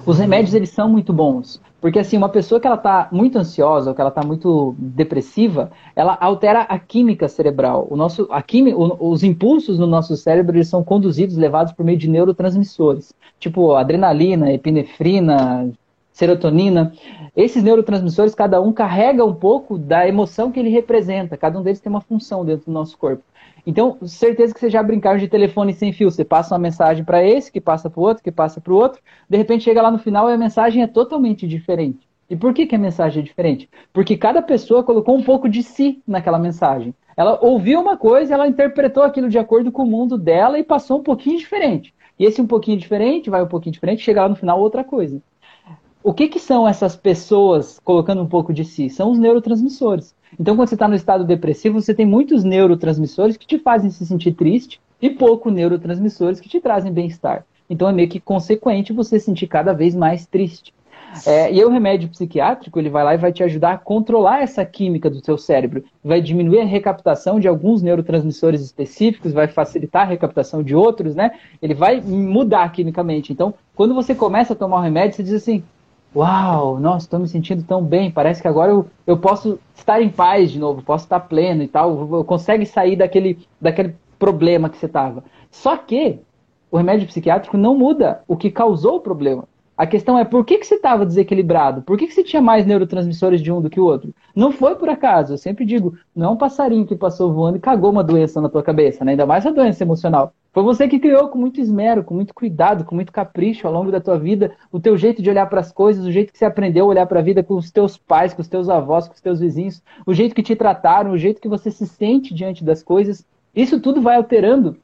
Os remédios eles são muito bons, porque assim, uma pessoa que ela está muito ansiosa ou que ela está muito depressiva, ela altera a química cerebral. O nosso, a química, os impulsos no nosso cérebro eles são conduzidos, levados por meio de neurotransmissores, tipo adrenalina, epinefrina, serotonina. Esses neurotransmissores, cada um carrega um pouco da emoção que ele representa. Cada um deles tem uma função dentro do nosso corpo. Então, certeza que você já brincaram de telefone sem fio. Você passa uma mensagem para esse, que passa para o outro, que passa para o outro. De repente chega lá no final e a mensagem é totalmente diferente. E por que, que a mensagem é diferente? Porque cada pessoa colocou um pouco de si naquela mensagem. Ela ouviu uma coisa, ela interpretou aquilo de acordo com o mundo dela e passou um pouquinho diferente. E esse um pouquinho diferente vai um pouquinho diferente, chega lá no final outra coisa. O que, que são essas pessoas colocando um pouco de si? São os neurotransmissores. Então, quando você está no estado depressivo, você tem muitos neurotransmissores que te fazem se sentir triste e pouco neurotransmissores que te trazem bem-estar. Então, é meio que consequente você se sentir cada vez mais triste. É, e o remédio psiquiátrico, ele vai lá e vai te ajudar a controlar essa química do seu cérebro. Vai diminuir a recaptação de alguns neurotransmissores específicos, vai facilitar a recaptação de outros, né? Ele vai mudar quimicamente. Então, quando você começa a tomar o remédio, você diz assim, uau, nossa, estou me sentindo tão bem, parece que agora eu, eu posso estar em paz de novo, posso estar pleno e tal, consegue sair daquele, daquele problema que você estava. Só que o remédio psiquiátrico não muda o que causou o problema. A questão é por que, que você estava desequilibrado? Por que, que você tinha mais neurotransmissores de um do que o outro? Não foi por acaso. Eu sempre digo, não é um passarinho que passou voando e cagou uma doença na tua cabeça, né? ainda mais a doença emocional. Foi você que criou com muito esmero, com muito cuidado, com muito capricho ao longo da tua vida, o teu jeito de olhar para as coisas, o jeito que você aprendeu a olhar para a vida com os teus pais, com os teus avós, com os teus vizinhos, o jeito que te trataram, o jeito que você se sente diante das coisas. Isso tudo vai alterando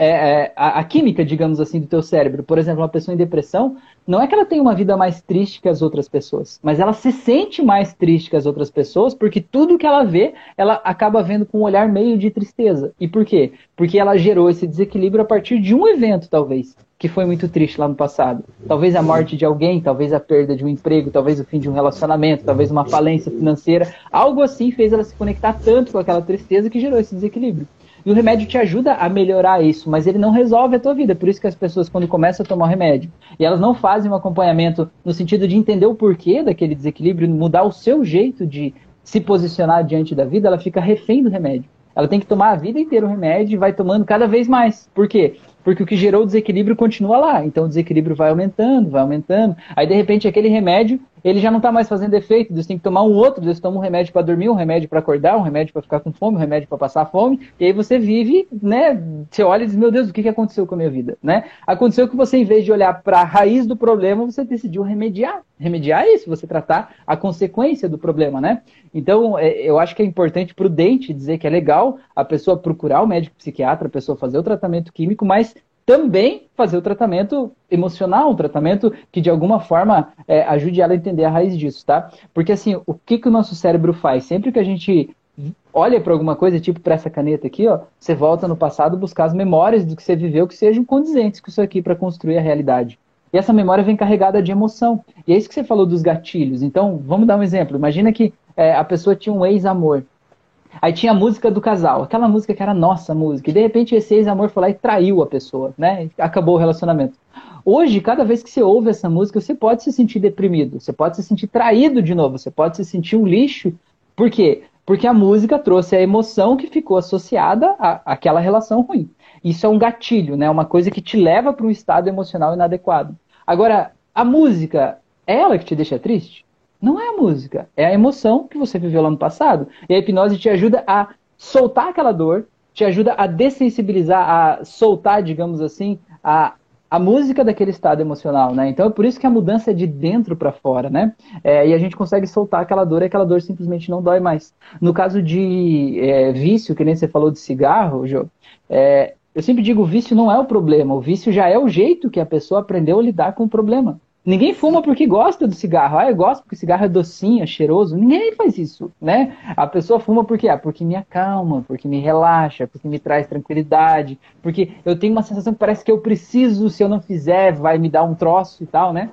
é, é, a, a, química, digamos assim, do teu cérebro. Por exemplo, uma pessoa em depressão, não é que ela tem uma vida mais triste que as outras pessoas, mas ela se sente mais triste que as outras pessoas porque tudo que ela vê, ela acaba vendo com um olhar meio de tristeza. E por quê? Porque ela gerou esse desequilíbrio a partir de um evento, talvez, que foi muito triste lá no passado. Talvez a morte de alguém, talvez a perda de um emprego, talvez o fim de um relacionamento, talvez uma falência financeira. Algo assim fez ela se conectar tanto com aquela tristeza que gerou esse desequilíbrio. E o remédio te ajuda a melhorar isso, mas ele não resolve a tua vida. Por isso que as pessoas, quando começam a tomar o remédio, e elas não fazem um acompanhamento no sentido de entender o porquê daquele desequilíbrio, mudar o seu jeito de se posicionar diante da vida, ela fica refém do remédio. Ela tem que tomar a vida inteira o remédio e vai tomando cada vez mais. Por quê? Porque o que gerou o desequilíbrio continua lá. Então o desequilíbrio vai aumentando, vai aumentando. Aí de repente aquele remédio ele já não está mais fazendo efeito, você tem que tomar um outro, você toma um remédio para dormir, um remédio para acordar, um remédio para ficar com fome, um remédio para passar fome, e aí você vive, né? Você olha e diz, meu Deus, o que, que aconteceu com a minha vida? Né? Aconteceu que você, em vez de olhar para a raiz do problema, você decidiu remediar. Remediar isso, você tratar a consequência do problema, né? Então, é, eu acho que é importante, prudente, dizer que é legal a pessoa procurar o médico psiquiatra, a pessoa fazer o tratamento químico, mas também fazer o tratamento emocional, um tratamento que de alguma forma é, ajude ela a entender a raiz disso, tá? Porque assim, o que, que o nosso cérebro faz? Sempre que a gente olha para alguma coisa, tipo para essa caneta aqui, ó, você volta no passado buscar as memórias do que você viveu que sejam condizentes com isso aqui para construir a realidade. E essa memória vem carregada de emoção. E é isso que você falou dos gatilhos. Então, vamos dar um exemplo. Imagina que é, a pessoa tinha um ex-amor. Aí tinha a música do casal, aquela música que era nossa música. E de repente esse ex-amor foi lá e traiu a pessoa, né? Acabou o relacionamento. Hoje, cada vez que você ouve essa música, você pode se sentir deprimido, você pode se sentir traído de novo, você pode se sentir um lixo. Por quê? Porque a música trouxe a emoção que ficou associada àquela relação ruim. Isso é um gatilho, né? Uma coisa que te leva para um estado emocional inadequado. Agora, a música, é ela que te deixa triste? Não é a música, é a emoção que você viveu lá no passado. E a hipnose te ajuda a soltar aquela dor, te ajuda a dessensibilizar, a soltar, digamos assim, a, a música daquele estado emocional, né? Então é por isso que a mudança é de dentro para fora, né? É, e a gente consegue soltar aquela dor e aquela dor simplesmente não dói mais. No caso de é, vício, que nem você falou de cigarro, Jô, é, eu sempre digo o vício não é o problema, o vício já é o jeito que a pessoa aprendeu a lidar com o problema. Ninguém fuma porque gosta do cigarro. Ah, eu gosto porque cigarro é docinho, é cheiroso. Ninguém faz isso, né? A pessoa fuma porque ah, porque me acalma, porque me relaxa, porque me traz tranquilidade, porque eu tenho uma sensação que parece que eu preciso, se eu não fizer, vai me dar um troço e tal, né?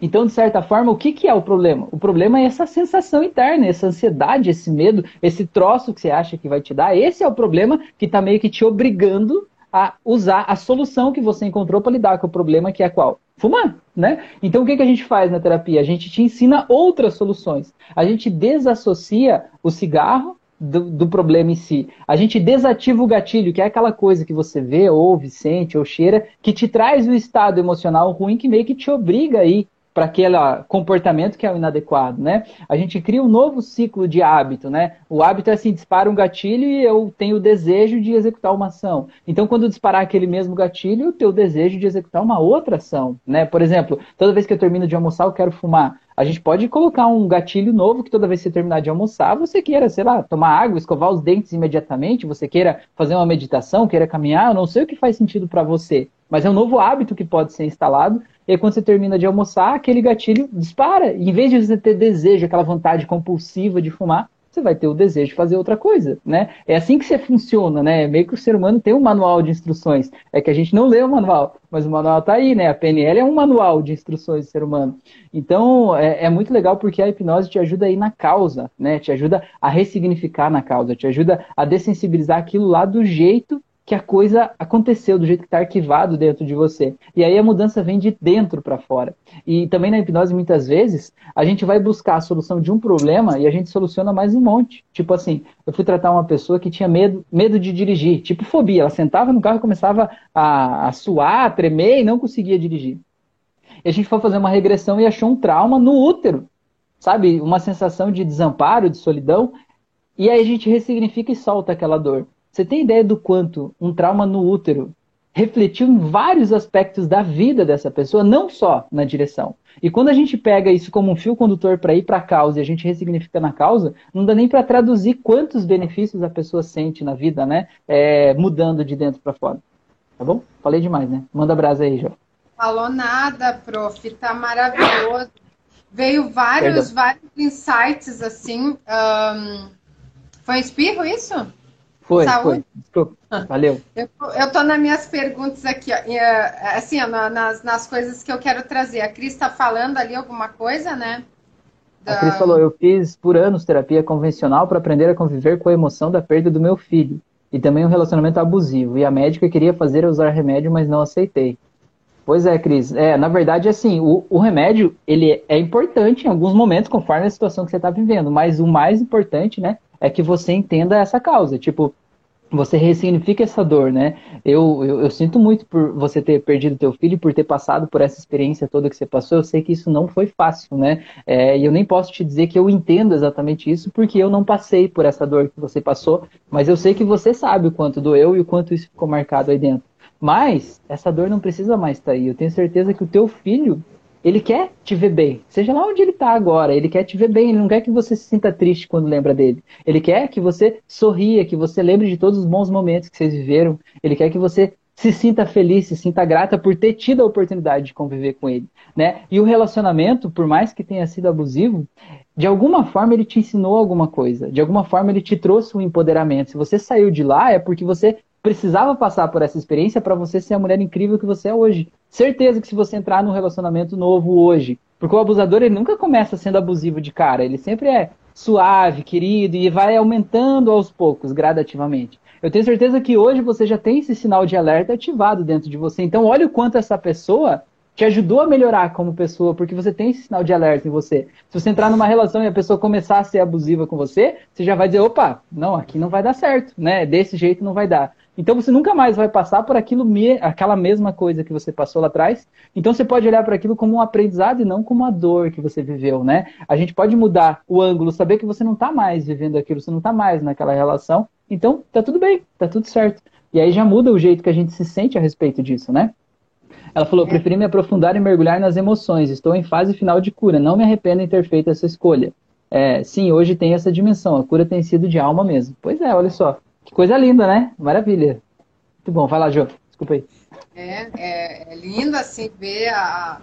Então, de certa forma, o que, que é o problema? O problema é essa sensação interna, essa ansiedade, esse medo, esse troço que você acha que vai te dar. Esse é o problema que está meio que te obrigando a usar a solução que você encontrou para lidar com o problema, que é qual? Fumar, né? Então o que, que a gente faz na terapia? A gente te ensina outras soluções. A gente desassocia o cigarro do, do, problema em si. A gente desativa o gatilho, que é aquela coisa que você vê, ouve, sente ou cheira, que te traz o estado emocional ruim que meio que te obriga aí para aquele comportamento que é o inadequado, né? A gente cria um novo ciclo de hábito, né? O hábito é assim, dispara um gatilho e eu tenho o desejo de executar uma ação. Então, quando disparar aquele mesmo gatilho, eu tenho o desejo de executar uma outra ação, né? Por exemplo, toda vez que eu termino de almoçar, eu quero fumar. A gente pode colocar um gatilho novo que toda vez que você terminar de almoçar, você queira, sei lá, tomar água, escovar os dentes imediatamente, você queira fazer uma meditação, queira caminhar, eu não sei o que faz sentido para você, mas é um novo hábito que pode ser instalado e aí, quando você termina de almoçar, aquele gatilho dispara. E, em vez de você ter desejo, aquela vontade compulsiva de fumar, você vai ter o desejo de fazer outra coisa, né? É assim que você funciona, né? Meio que o ser humano tem um manual de instruções. É que a gente não lê o manual, mas o manual está aí, né? A PNL é um manual de instruções do ser humano. Então, é, é, muito legal porque a hipnose te ajuda a ir na causa, né? Te ajuda a ressignificar na causa, te ajuda a dessensibilizar aquilo lá do jeito que a coisa aconteceu do jeito que está arquivado dentro de você. E aí a mudança vem de dentro para fora. E também na hipnose, muitas vezes, a gente vai buscar a solução de um problema e a gente soluciona mais um monte. Tipo assim, eu fui tratar uma pessoa que tinha medo, medo de dirigir, tipo fobia. Ela sentava no carro e começava a, a suar, a tremer e não conseguia dirigir. E a gente foi fazer uma regressão e achou um trauma no útero. Sabe? Uma sensação de desamparo, de solidão. E aí a gente ressignifica e solta aquela dor. Você tem ideia do quanto um trauma no útero refletiu em vários aspectos da vida dessa pessoa, não só na direção. E quando a gente pega isso como um fio condutor para ir para a causa e a gente ressignifica na causa, não dá nem para traduzir quantos benefícios a pessoa sente na vida, né? É, mudando de dentro para fora. Tá bom? Falei demais, né? Manda brasa aí, Jó. Falou nada, prof. Tá maravilhoso. Veio vários, vários insights assim. Um... Foi espirro isso? Foi, Saúde? foi. Valeu. Eu, tô nas minhas perguntas aqui, ó, é, assim, ó, nas, nas coisas que eu quero trazer. A Cris está falando ali alguma coisa, né? Da... A Cris falou: eu fiz por anos terapia convencional para aprender a conviver com a emoção da perda do meu filho e também um relacionamento abusivo. E a médica queria fazer eu usar remédio, mas não aceitei. Pois é, Cris. É, na verdade, assim, o, o remédio ele é importante em alguns momentos, conforme a situação que você está vivendo. Mas o mais importante, né, é que você entenda essa causa. Tipo, você ressignifica essa dor, né? Eu, eu, eu, sinto muito por você ter perdido teu filho, por ter passado por essa experiência toda que você passou. Eu sei que isso não foi fácil, né? É, e eu nem posso te dizer que eu entendo exatamente isso, porque eu não passei por essa dor que você passou, mas eu sei que você sabe o quanto doeu e o quanto isso ficou marcado aí dentro. Mas essa dor não precisa mais estar aí. Eu tenho certeza que o teu filho ele quer te ver bem, seja lá onde ele está agora, ele quer te ver bem, ele não quer que você se sinta triste quando lembra dele. Ele quer que você sorria, que você lembre de todos os bons momentos que vocês viveram. Ele quer que você se sinta feliz, se sinta grata por ter tido a oportunidade de conviver com ele, né? E o relacionamento, por mais que tenha sido abusivo, de alguma forma ele te ensinou alguma coisa, de alguma forma ele te trouxe um empoderamento. Se você saiu de lá é porque você precisava passar por essa experiência para você ser a mulher incrível que você é hoje. Certeza que se você entrar num relacionamento novo hoje, porque o abusador ele nunca começa sendo abusivo de cara, ele sempre é suave, querido e vai aumentando aos poucos, gradativamente. Eu tenho certeza que hoje você já tem esse sinal de alerta ativado dentro de você. Então, olha o quanto essa pessoa te ajudou a melhorar como pessoa, porque você tem esse sinal de alerta em você. Se você entrar numa relação e a pessoa começar a ser abusiva com você, você já vai dizer, opa, não, aqui não vai dar certo, né? Desse jeito não vai dar. Então você nunca mais vai passar por aquilo, aquela mesma coisa que você passou lá atrás. Então você pode olhar para aquilo como um aprendizado e não como uma dor que você viveu, né? A gente pode mudar o ângulo, saber que você não está mais vivendo aquilo, você não está mais naquela relação. Então tá tudo bem, tá tudo certo. E aí já muda o jeito que a gente se sente a respeito disso, né? Ela falou: preferi me aprofundar e mergulhar nas emoções. Estou em fase final de cura. Não me arrependo em ter feito essa escolha. É, sim, hoje tem essa dimensão. A cura tem sido de alma mesmo. Pois é, olha só. Que coisa linda, né? Maravilha. Muito bom. Vai lá, Jô. Desculpa aí. É, é, é lindo, assim, ver a,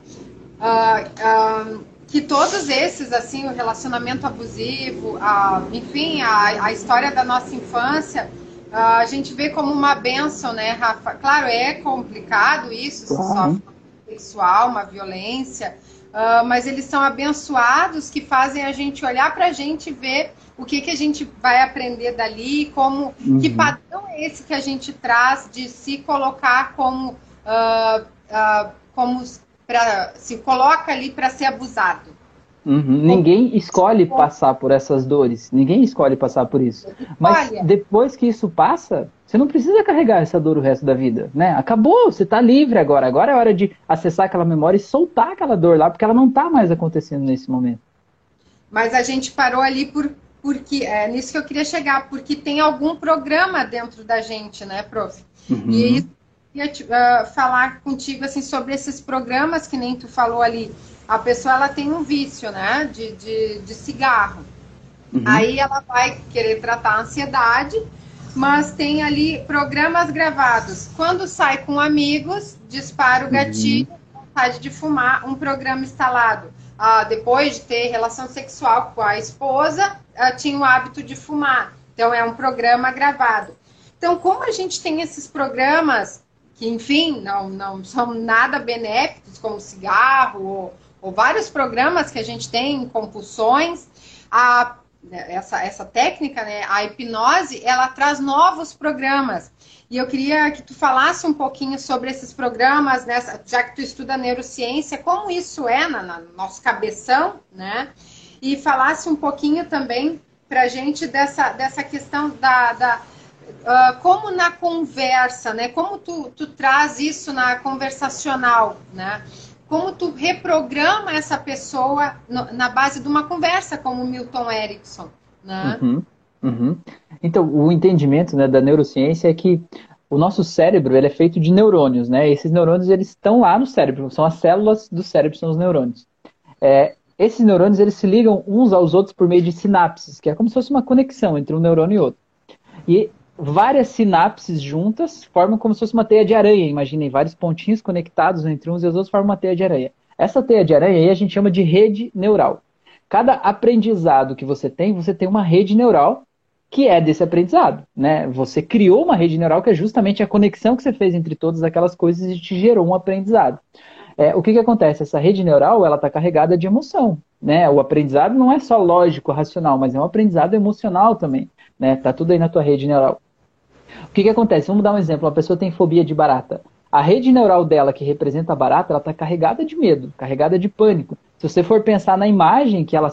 a, a, que todos esses, assim, o relacionamento abusivo, a, enfim, a, a história da nossa infância a gente vê como uma benção, né, Rafa? Claro, é complicado isso, se sofre sexual, uma violência, uh, mas eles são abençoados que fazem a gente olhar para a gente e ver o que, que a gente vai aprender dali, como uhum. que padrão é esse que a gente traz de se colocar como, uh, uh, como pra, se coloca ali para ser abusado. Uhum. Ninguém escolhe passar por essas dores. Ninguém escolhe passar por isso. Mas depois que isso passa, você não precisa carregar essa dor o resto da vida, né? Acabou, você está livre agora. Agora é hora de acessar aquela memória e soltar aquela dor lá, porque ela não está mais acontecendo nesse momento. Mas a gente parou ali por porque é nisso que eu queria chegar, porque tem algum programa dentro da gente, né, prof? Uhum. E isso eu queria uh, falar contigo assim sobre esses programas que nem tu falou ali a pessoa ela tem um vício, né, de, de, de cigarro. Uhum. Aí ela vai querer tratar a ansiedade, mas tem ali programas gravados. Quando sai com amigos, dispara o uhum. gatilho, uhum. vontade de fumar, um programa instalado. Ah, depois de ter relação sexual com a esposa, ah, tinha o hábito de fumar. Então é um programa gravado. Então, como a gente tem esses programas que, enfim, não, não são nada benéficos, como cigarro ou ou vários programas que a gente tem em compulsões, a, essa, essa técnica, né, a hipnose, ela traz novos programas. E eu queria que tu falasse um pouquinho sobre esses programas, né, já que tu estuda neurociência, como isso é na, na nosso cabeção, né? E falasse um pouquinho também para a gente dessa, dessa questão da, da uh, como na conversa, né? Como tu, tu traz isso na conversacional, né? como tu reprograma essa pessoa no, na base de uma conversa, como o Milton Erickson, né? Uhum, uhum. Então, o entendimento né, da neurociência é que o nosso cérebro ele é feito de neurônios, né? Esses neurônios eles estão lá no cérebro, são as células do cérebro, são os neurônios. É, esses neurônios eles se ligam uns aos outros por meio de sinapses, que é como se fosse uma conexão entre um neurônio e outro. E várias sinapses juntas formam como se fosse uma teia de aranha. Imaginem vários pontinhos conectados entre uns e os outros formam uma teia de aranha. Essa teia de aranha aí a gente chama de rede neural. Cada aprendizado que você tem, você tem uma rede neural que é desse aprendizado, né? Você criou uma rede neural que é justamente a conexão que você fez entre todas aquelas coisas e te gerou um aprendizado. É, o que, que acontece? Essa rede neural ela está carregada de emoção, né? O aprendizado não é só lógico, racional, mas é um aprendizado emocional também, né? Tá tudo aí na tua rede neural. O que, que acontece? Vamos dar um exemplo. Uma pessoa tem fobia de barata. A rede neural dela, que representa a barata, ela está carregada de medo, carregada de pânico. Se você for pensar na imagem que ela,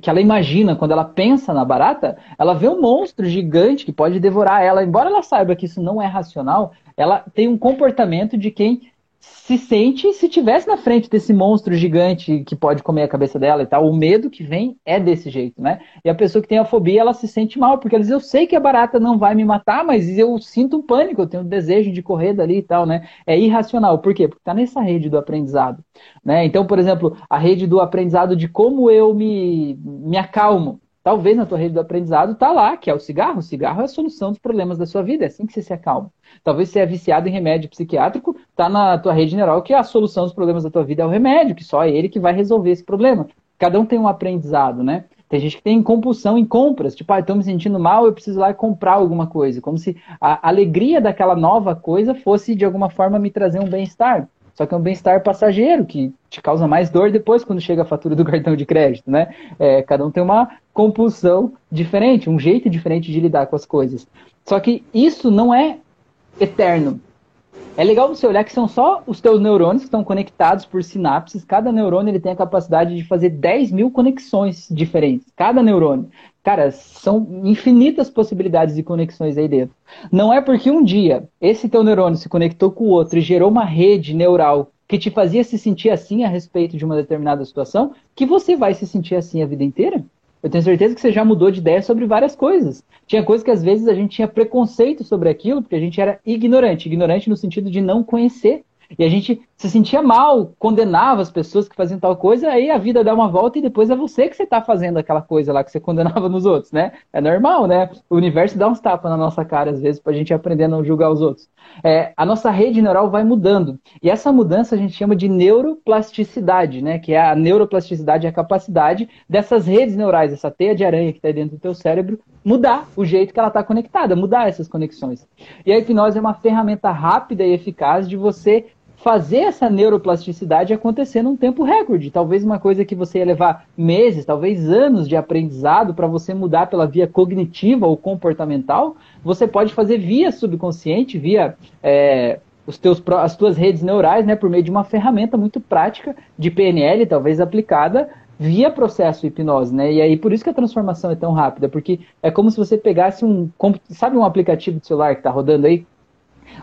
que ela imagina quando ela pensa na barata, ela vê um monstro gigante que pode devorar ela. Embora ela saiba que isso não é racional, ela tem um comportamento de quem se sente se tivesse na frente desse monstro gigante que pode comer a cabeça dela e tal. O medo que vem é desse jeito, né? E a pessoa que tem a fobia, ela se sente mal, porque ela diz, eu sei que a barata não vai me matar, mas eu sinto um pânico, eu tenho um desejo de correr dali e tal, né? É irracional. Por quê? Porque tá nessa rede do aprendizado, né? Então, por exemplo, a rede do aprendizado de como eu me, me acalmo. Talvez na tua rede do aprendizado tá lá, que é o cigarro. O cigarro é a solução dos problemas da sua vida, é assim que você se acalma. Talvez você é viciado em remédio psiquiátrico, tá na tua rede neural que a solução dos problemas da tua vida é o remédio, que só é ele que vai resolver esse problema. Cada um tem um aprendizado, né? Tem gente que tem compulsão em compras, tipo, ah, estou me sentindo mal, eu preciso ir lá e comprar alguma coisa, como se a alegria daquela nova coisa fosse de alguma forma me trazer um bem-estar. Só que é um bem-estar passageiro, que te causa mais dor depois quando chega a fatura do cartão de crédito, né? É, cada um tem uma compulsão diferente, um jeito diferente de lidar com as coisas. Só que isso não é eterno. É legal você olhar que são só os teus neurônios que estão conectados por sinapses. Cada neurônio ele tem a capacidade de fazer 10 mil conexões diferentes. Cada neurônio. Cara, são infinitas possibilidades de conexões aí dentro. Não é porque um dia esse teu neurônio se conectou com o outro e gerou uma rede neural que te fazia se sentir assim a respeito de uma determinada situação, que você vai se sentir assim a vida inteira. Eu tenho certeza que você já mudou de ideia sobre várias coisas. Tinha coisas que às vezes a gente tinha preconceito sobre aquilo, porque a gente era ignorante. Ignorante no sentido de não conhecer. E a gente se sentia mal, condenava as pessoas que faziam tal coisa, aí a vida dá uma volta e depois é você que você está fazendo aquela coisa lá que você condenava nos outros, né? É normal, né? O universo dá uns tapas na nossa cara às vezes para a gente aprender a não julgar os outros. É, a nossa rede neural vai mudando. E essa mudança a gente chama de neuroplasticidade, né? Que é a neuroplasticidade, é a capacidade dessas redes neurais, essa teia de aranha que está dentro do teu cérebro, mudar o jeito que ela está conectada, mudar essas conexões. E a hipnose é uma ferramenta rápida e eficaz de você fazer essa neuroplasticidade acontecer num tempo recorde. Talvez uma coisa que você ia levar meses, talvez anos de aprendizado para você mudar pela via cognitiva ou comportamental, você pode fazer via subconsciente, via é, os teus, as tuas redes neurais, né, por meio de uma ferramenta muito prática de PNL, talvez aplicada via processo hipnose, né? E aí por isso que a transformação é tão rápida, porque é como se você pegasse um, sabe um aplicativo de celular que está rodando aí,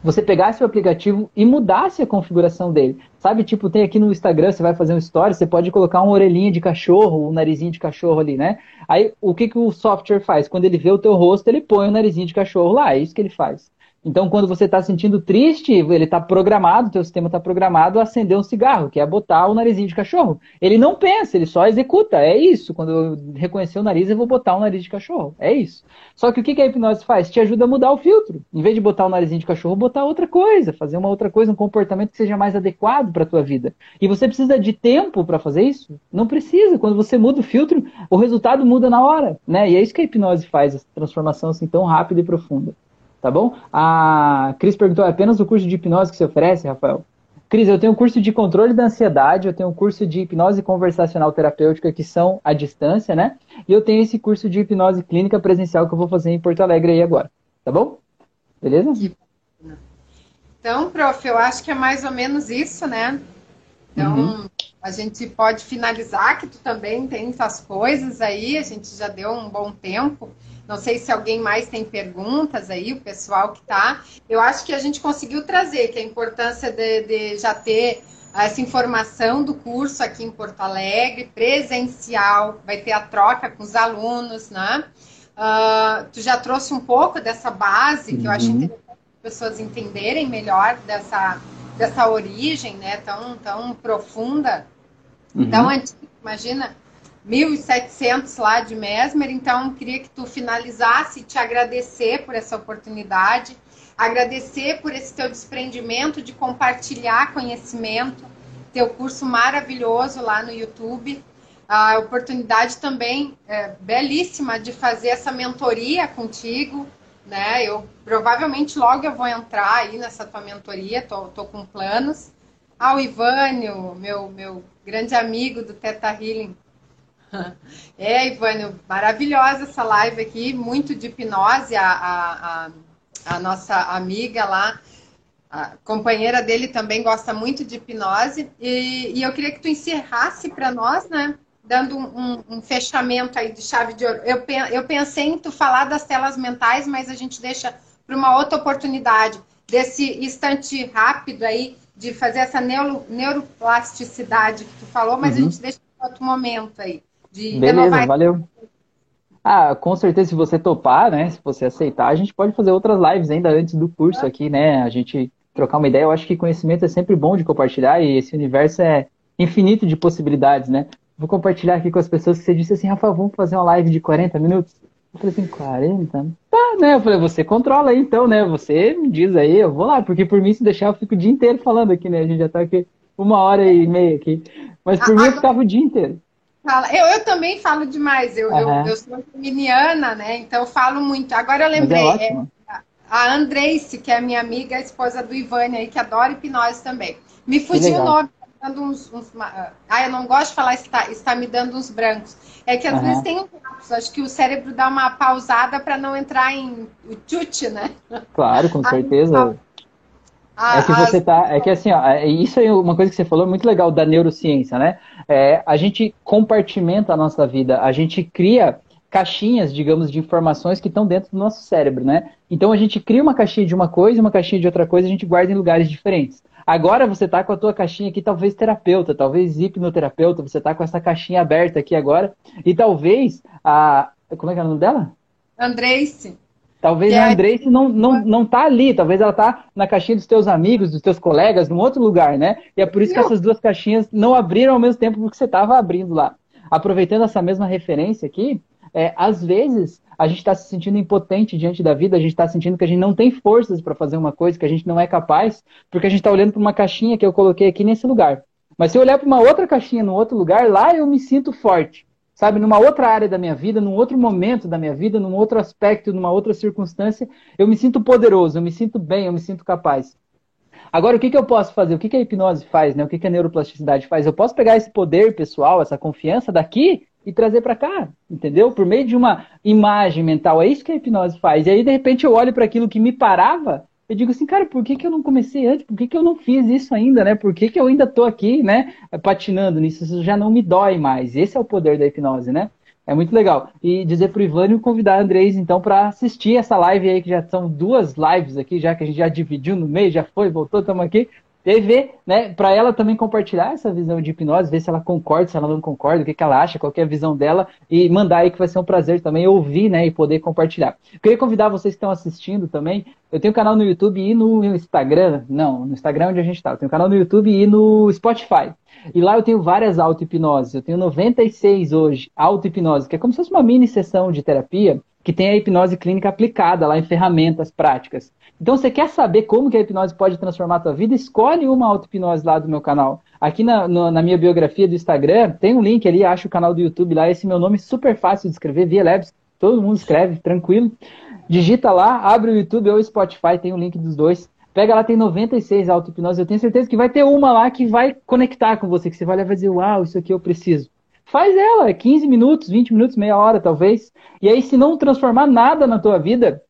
você pegasse o aplicativo e mudasse a configuração dele. Sabe, tipo, tem aqui no Instagram, você vai fazer um story, você pode colocar uma orelhinha de cachorro, um narizinho de cachorro ali, né? Aí, o que, que o software faz? Quando ele vê o teu rosto, ele põe o narizinho de cachorro lá, é isso que ele faz. Então, quando você está sentindo triste, ele está programado, o teu sistema está programado a acender um cigarro, que é botar o narizinho de cachorro. Ele não pensa, ele só executa. É isso. Quando eu reconhecer o nariz, eu vou botar um nariz de cachorro. É isso. Só que o que a hipnose faz? Te ajuda a mudar o filtro. Em vez de botar o narizinho de cachorro, botar outra coisa, fazer uma outra coisa, um comportamento que seja mais adequado para a tua vida. E você precisa de tempo para fazer isso? Não precisa. Quando você muda o filtro, o resultado muda na hora, né? E é isso que a hipnose faz, essa transformação assim tão rápida e profunda tá bom? A Cris perguntou, é apenas o curso de hipnose que você oferece, Rafael? Cris, eu tenho um curso de controle da ansiedade, eu tenho um curso de hipnose conversacional terapêutica que são à distância, né? E eu tenho esse curso de hipnose clínica presencial que eu vou fazer em Porto Alegre aí agora, tá bom? Beleza? Então, prof, eu acho que é mais ou menos isso, né? Então, uhum. a gente pode finalizar que tu também tem essas coisas aí, a gente já deu um bom tempo. Não sei se alguém mais tem perguntas aí, o pessoal que está. Eu acho que a gente conseguiu trazer que a importância de, de já ter essa informação do curso aqui em Porto Alegre, presencial, vai ter a troca com os alunos, né? Uh, tu já trouxe um pouco dessa base, que eu acho uhum. interessante as pessoas entenderem melhor dessa, dessa origem, né, tão, tão profunda, uhum. tão antiga, imagina, 1.700 lá de Mesmer, então queria que tu finalizasse e te agradecer por essa oportunidade, agradecer por esse teu desprendimento de compartilhar conhecimento, teu curso maravilhoso lá no YouTube, a oportunidade também é, belíssima de fazer essa mentoria contigo, né? Eu provavelmente logo eu vou entrar aí nessa tua mentoria, tô, tô com planos. Ah, o Ivânio, meu, meu grande amigo do Teta Healing, É, Ivânio, maravilhosa essa live aqui, muito de hipnose, a, a, a, nossa amiga lá, a companheira dele também gosta muito de hipnose, e, e eu queria que tu encerrasse para nós, né, dando um, um, fechamento aí de chave de ouro. Eu, eu pensei em tu falar das telas mentais, mas a gente deixa para uma outra oportunidade, desse instante rápido aí, de fazer essa neuro, neuroplasticidade que tu falou, mas uhum. a gente deixa para outro momento aí de Beleza, valeu. Ah, com certeza, se você topar, né? Se você aceitar, a gente pode fazer outras lives ainda antes do curso aqui, né? A gente trocar uma ideia. Eu acho que conhecimento é sempre bom de compartilhar e esse universo é infinito de possibilidades, né? Vou compartilhar aqui com as pessoas que você disse assim, Rafa, vamos fazer uma live de 40 minutos? Eu falei assim, 40? Tá, né? Eu falei, você controla aí então, né? Você me diz aí, eu vou lá, porque por mim, se deixar, eu fico o dia inteiro falando aqui, né? A gente já tá aqui uma hora e meia aqui. Mas por mim, eu ficava o dia inteiro. Fala. Eu, eu também falo demais. Eu, uhum. eu, eu, sou geminiana, né? Então eu falo muito. Agora eu é lembrei. É a Andreice, que é a minha amiga, a esposa do Ivane aí, que adora hipnose também. Me fugiu o nome, tá dando uns, uns, Ah, eu não gosto de falar está, está me dando uns brancos. É que às uhum. vezes tem um lapso, acho que o cérebro dá uma pausada para não entrar em o chute, né? Claro, com certeza. É que você tá. É que assim, ó, é, isso é uma coisa que você falou muito legal da neurociência, né? É, a gente compartimenta a nossa vida, a gente cria caixinhas, digamos, de informações que estão dentro do nosso cérebro, né? Então a gente cria uma caixinha de uma coisa, uma caixinha de outra coisa, a gente guarda em lugares diferentes. Agora você está com a tua caixinha aqui, talvez terapeuta, talvez hipnoterapeuta, você está com essa caixinha aberta aqui agora, e talvez a. Como é que é o nome dela? Andreice. Talvez a Andreice não, não, não tá ali, talvez ela tá na caixinha dos teus amigos, dos teus colegas, num outro lugar, né? E é por isso que essas duas caixinhas não abriram ao mesmo tempo que você estava abrindo lá. Aproveitando essa mesma referência aqui, é, às vezes a gente está se sentindo impotente diante da vida, a gente está sentindo que a gente não tem forças para fazer uma coisa, que a gente não é capaz, porque a gente está olhando para uma caixinha que eu coloquei aqui nesse lugar. Mas se eu olhar para uma outra caixinha no outro lugar, lá eu me sinto forte. Sabe, numa outra área da minha vida, num outro momento da minha vida, num outro aspecto, numa outra circunstância, eu me sinto poderoso, eu me sinto bem, eu me sinto capaz. Agora, o que, que eu posso fazer? O que, que a hipnose faz? Né? O que, que a neuroplasticidade faz? Eu posso pegar esse poder pessoal, essa confiança daqui e trazer para cá, entendeu? Por meio de uma imagem mental. É isso que a hipnose faz. E aí, de repente, eu olho para aquilo que me parava, eu digo assim, cara, por que, que eu não comecei antes? Por que, que eu não fiz isso ainda, né? Por que, que eu ainda tô aqui, né, patinando nisso? Isso já não me dói mais. Esse é o poder da hipnose, né? É muito legal. E dizer pro Ivânio convidar a Andrés, então, para assistir essa live aí, que já são duas lives aqui, já que a gente já dividiu no meio, já foi, voltou, estamos aqui. E ver, né, para ela também compartilhar essa visão de hipnose, ver se ela concorda, se ela não concorda, o que, que ela acha, qual é a visão dela, e mandar aí que vai ser um prazer também ouvir, né, e poder compartilhar. Queria convidar vocês que estão assistindo também, eu tenho canal no YouTube e no Instagram, não, no Instagram é onde a gente está, eu tenho canal no YouTube e no Spotify. E lá eu tenho várias auto-hipnoses, eu tenho 96 hoje, auto-hipnose, que é como se fosse uma mini sessão de terapia, que tem a hipnose clínica aplicada lá em ferramentas práticas. Então, você quer saber como que a hipnose pode transformar a tua vida? Escolhe uma auto-hipnose lá do meu canal. Aqui na, no, na minha biografia do Instagram, tem um link ali, acho o canal do YouTube lá, esse meu nome super fácil de escrever, Via Labs, todo mundo escreve, tranquilo. Digita lá, abre o YouTube ou o Spotify, tem o link dos dois. Pega lá, tem 96 auto-hipnose. Eu tenho certeza que vai ter uma lá que vai conectar com você, que você vai olhar e dizer, uau, isso aqui eu preciso. Faz ela, 15 minutos, 20 minutos, meia hora talvez. E aí, se não transformar nada na tua vida,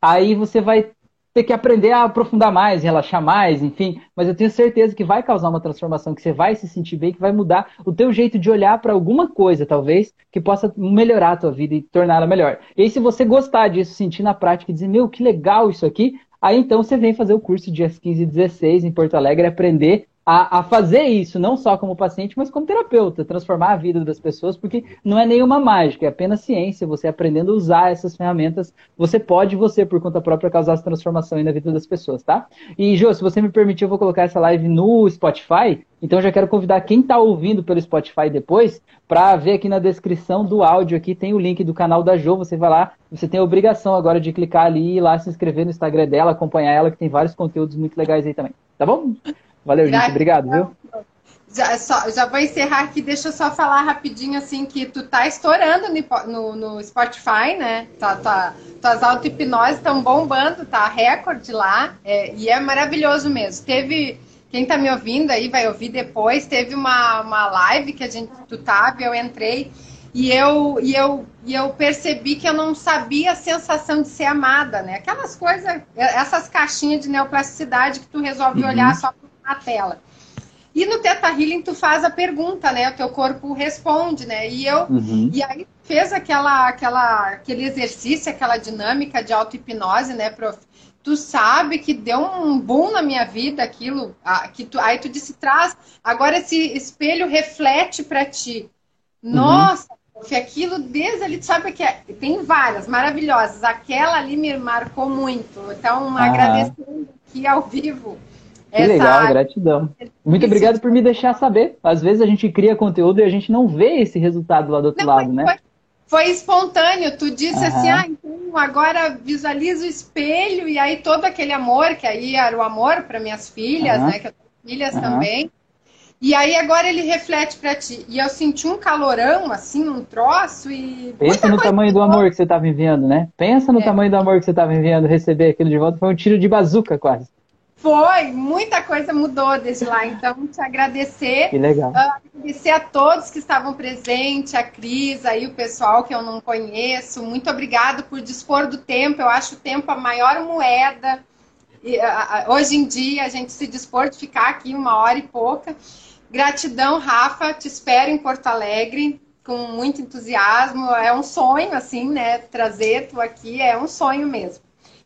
aí você vai ter que aprender a aprofundar mais, relaxar mais, enfim. Mas eu tenho certeza que vai causar uma transformação, que você vai se sentir bem, que vai mudar o teu jeito de olhar para alguma coisa, talvez, que possa melhorar a tua vida e torná-la melhor. E aí, se você gostar disso, sentir na prática e dizer, meu, que legal isso aqui, aí então você vem fazer o curso dias 15 e 16 em Porto Alegre, aprender a, a, fazer isso, não só como paciente, mas como terapeuta, transformar a vida das pessoas, porque não é nenhuma mágica, é apenas ciência, você aprendendo a usar essas ferramentas, você pode, você, por conta própria, causar essa transformação na vida das pessoas, tá? E, Jô, se você me permitir, eu vou colocar essa live no Spotify, então já quero convidar quem está ouvindo pelo Spotify depois, para ver aqui na descrição do áudio aqui, tem o link do canal da Jo, você vai lá, você tem a obrigação agora de clicar ali e ir lá se inscrever no Instagram dela, acompanhar ela, que tem vários conteúdos muito legais aí também, tá bom? Valeu, gente. Obrigado, viu? Já, só, já vou encerrar aqui, deixa eu só falar rapidinho assim que tu tá estourando no, no Spotify, né? Tá, tá, tuas auto-hipnose estão bombando, tá recorde lá, é, e é maravilhoso mesmo. Teve, quem tá me ouvindo aí vai ouvir depois, teve uma, uma live que a gente, tu tava, eu entrei, e eu, e, eu, e eu percebi que eu não sabia a sensação de ser amada, né? Aquelas coisas, essas caixinhas de neoplasticidade que tu resolve uhum. olhar só a tela. E no Teta Healing tu faz a pergunta, né? O teu corpo responde, né? E eu uhum. e aí fez aquela aquela aquele exercício, aquela dinâmica de auto-hipnose, né, prof? Tu sabe que deu um boom na minha vida aquilo, que tu, aí tu disse traz, agora esse espelho reflete para ti. Uhum. Nossa, prof, aquilo desde ali, tu sabe que é, tem várias maravilhosas. Aquela ali me marcou muito. Então, ah. agradecendo aqui ao vivo que legal, gratidão. Muito obrigado por me deixar saber. Às vezes a gente cria conteúdo e a gente não vê esse resultado lá do outro não, lado, né? Foi, foi, espontâneo. Tu disse uhum. assim, ah, então agora visualiza o espelho e aí todo aquele amor, que aí era o amor para minhas filhas, uhum. né? Que eu tenho filhas uhum. também. E aí agora ele reflete para ti. E eu senti um calorão, assim, um troço e. Pensa no tamanho do amor que você estava enviando, né? Pensa no é. tamanho do amor que você estava enviando. Receber aquilo de volta foi um tiro de bazuca quase. Foi, muita coisa mudou desde lá. Então, te agradecer. Que legal. Agradecer a todos que estavam presentes, a Cris, aí o pessoal que eu não conheço. Muito obrigado por dispor do tempo. Eu acho o tempo a maior moeda. E, hoje em dia, a gente se dispor de ficar aqui uma hora e pouca. Gratidão, Rafa. Te espero em Porto Alegre com muito entusiasmo. É um sonho, assim, né? Trazer tu aqui é um sonho mesmo.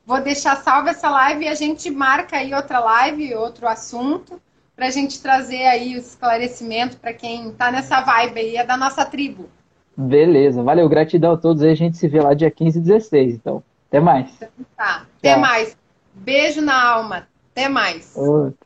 Vou deixar salva essa live e a gente marca aí outra live, outro assunto, para a gente trazer aí o esclarecimento para quem está nessa vibe aí, é da nossa tribo. Beleza, valeu, gratidão a todos aí, a gente se vê lá dia 15 e 16, então. Até mais. Tá, até Tchau. mais. Beijo na alma. Até mais. Outro.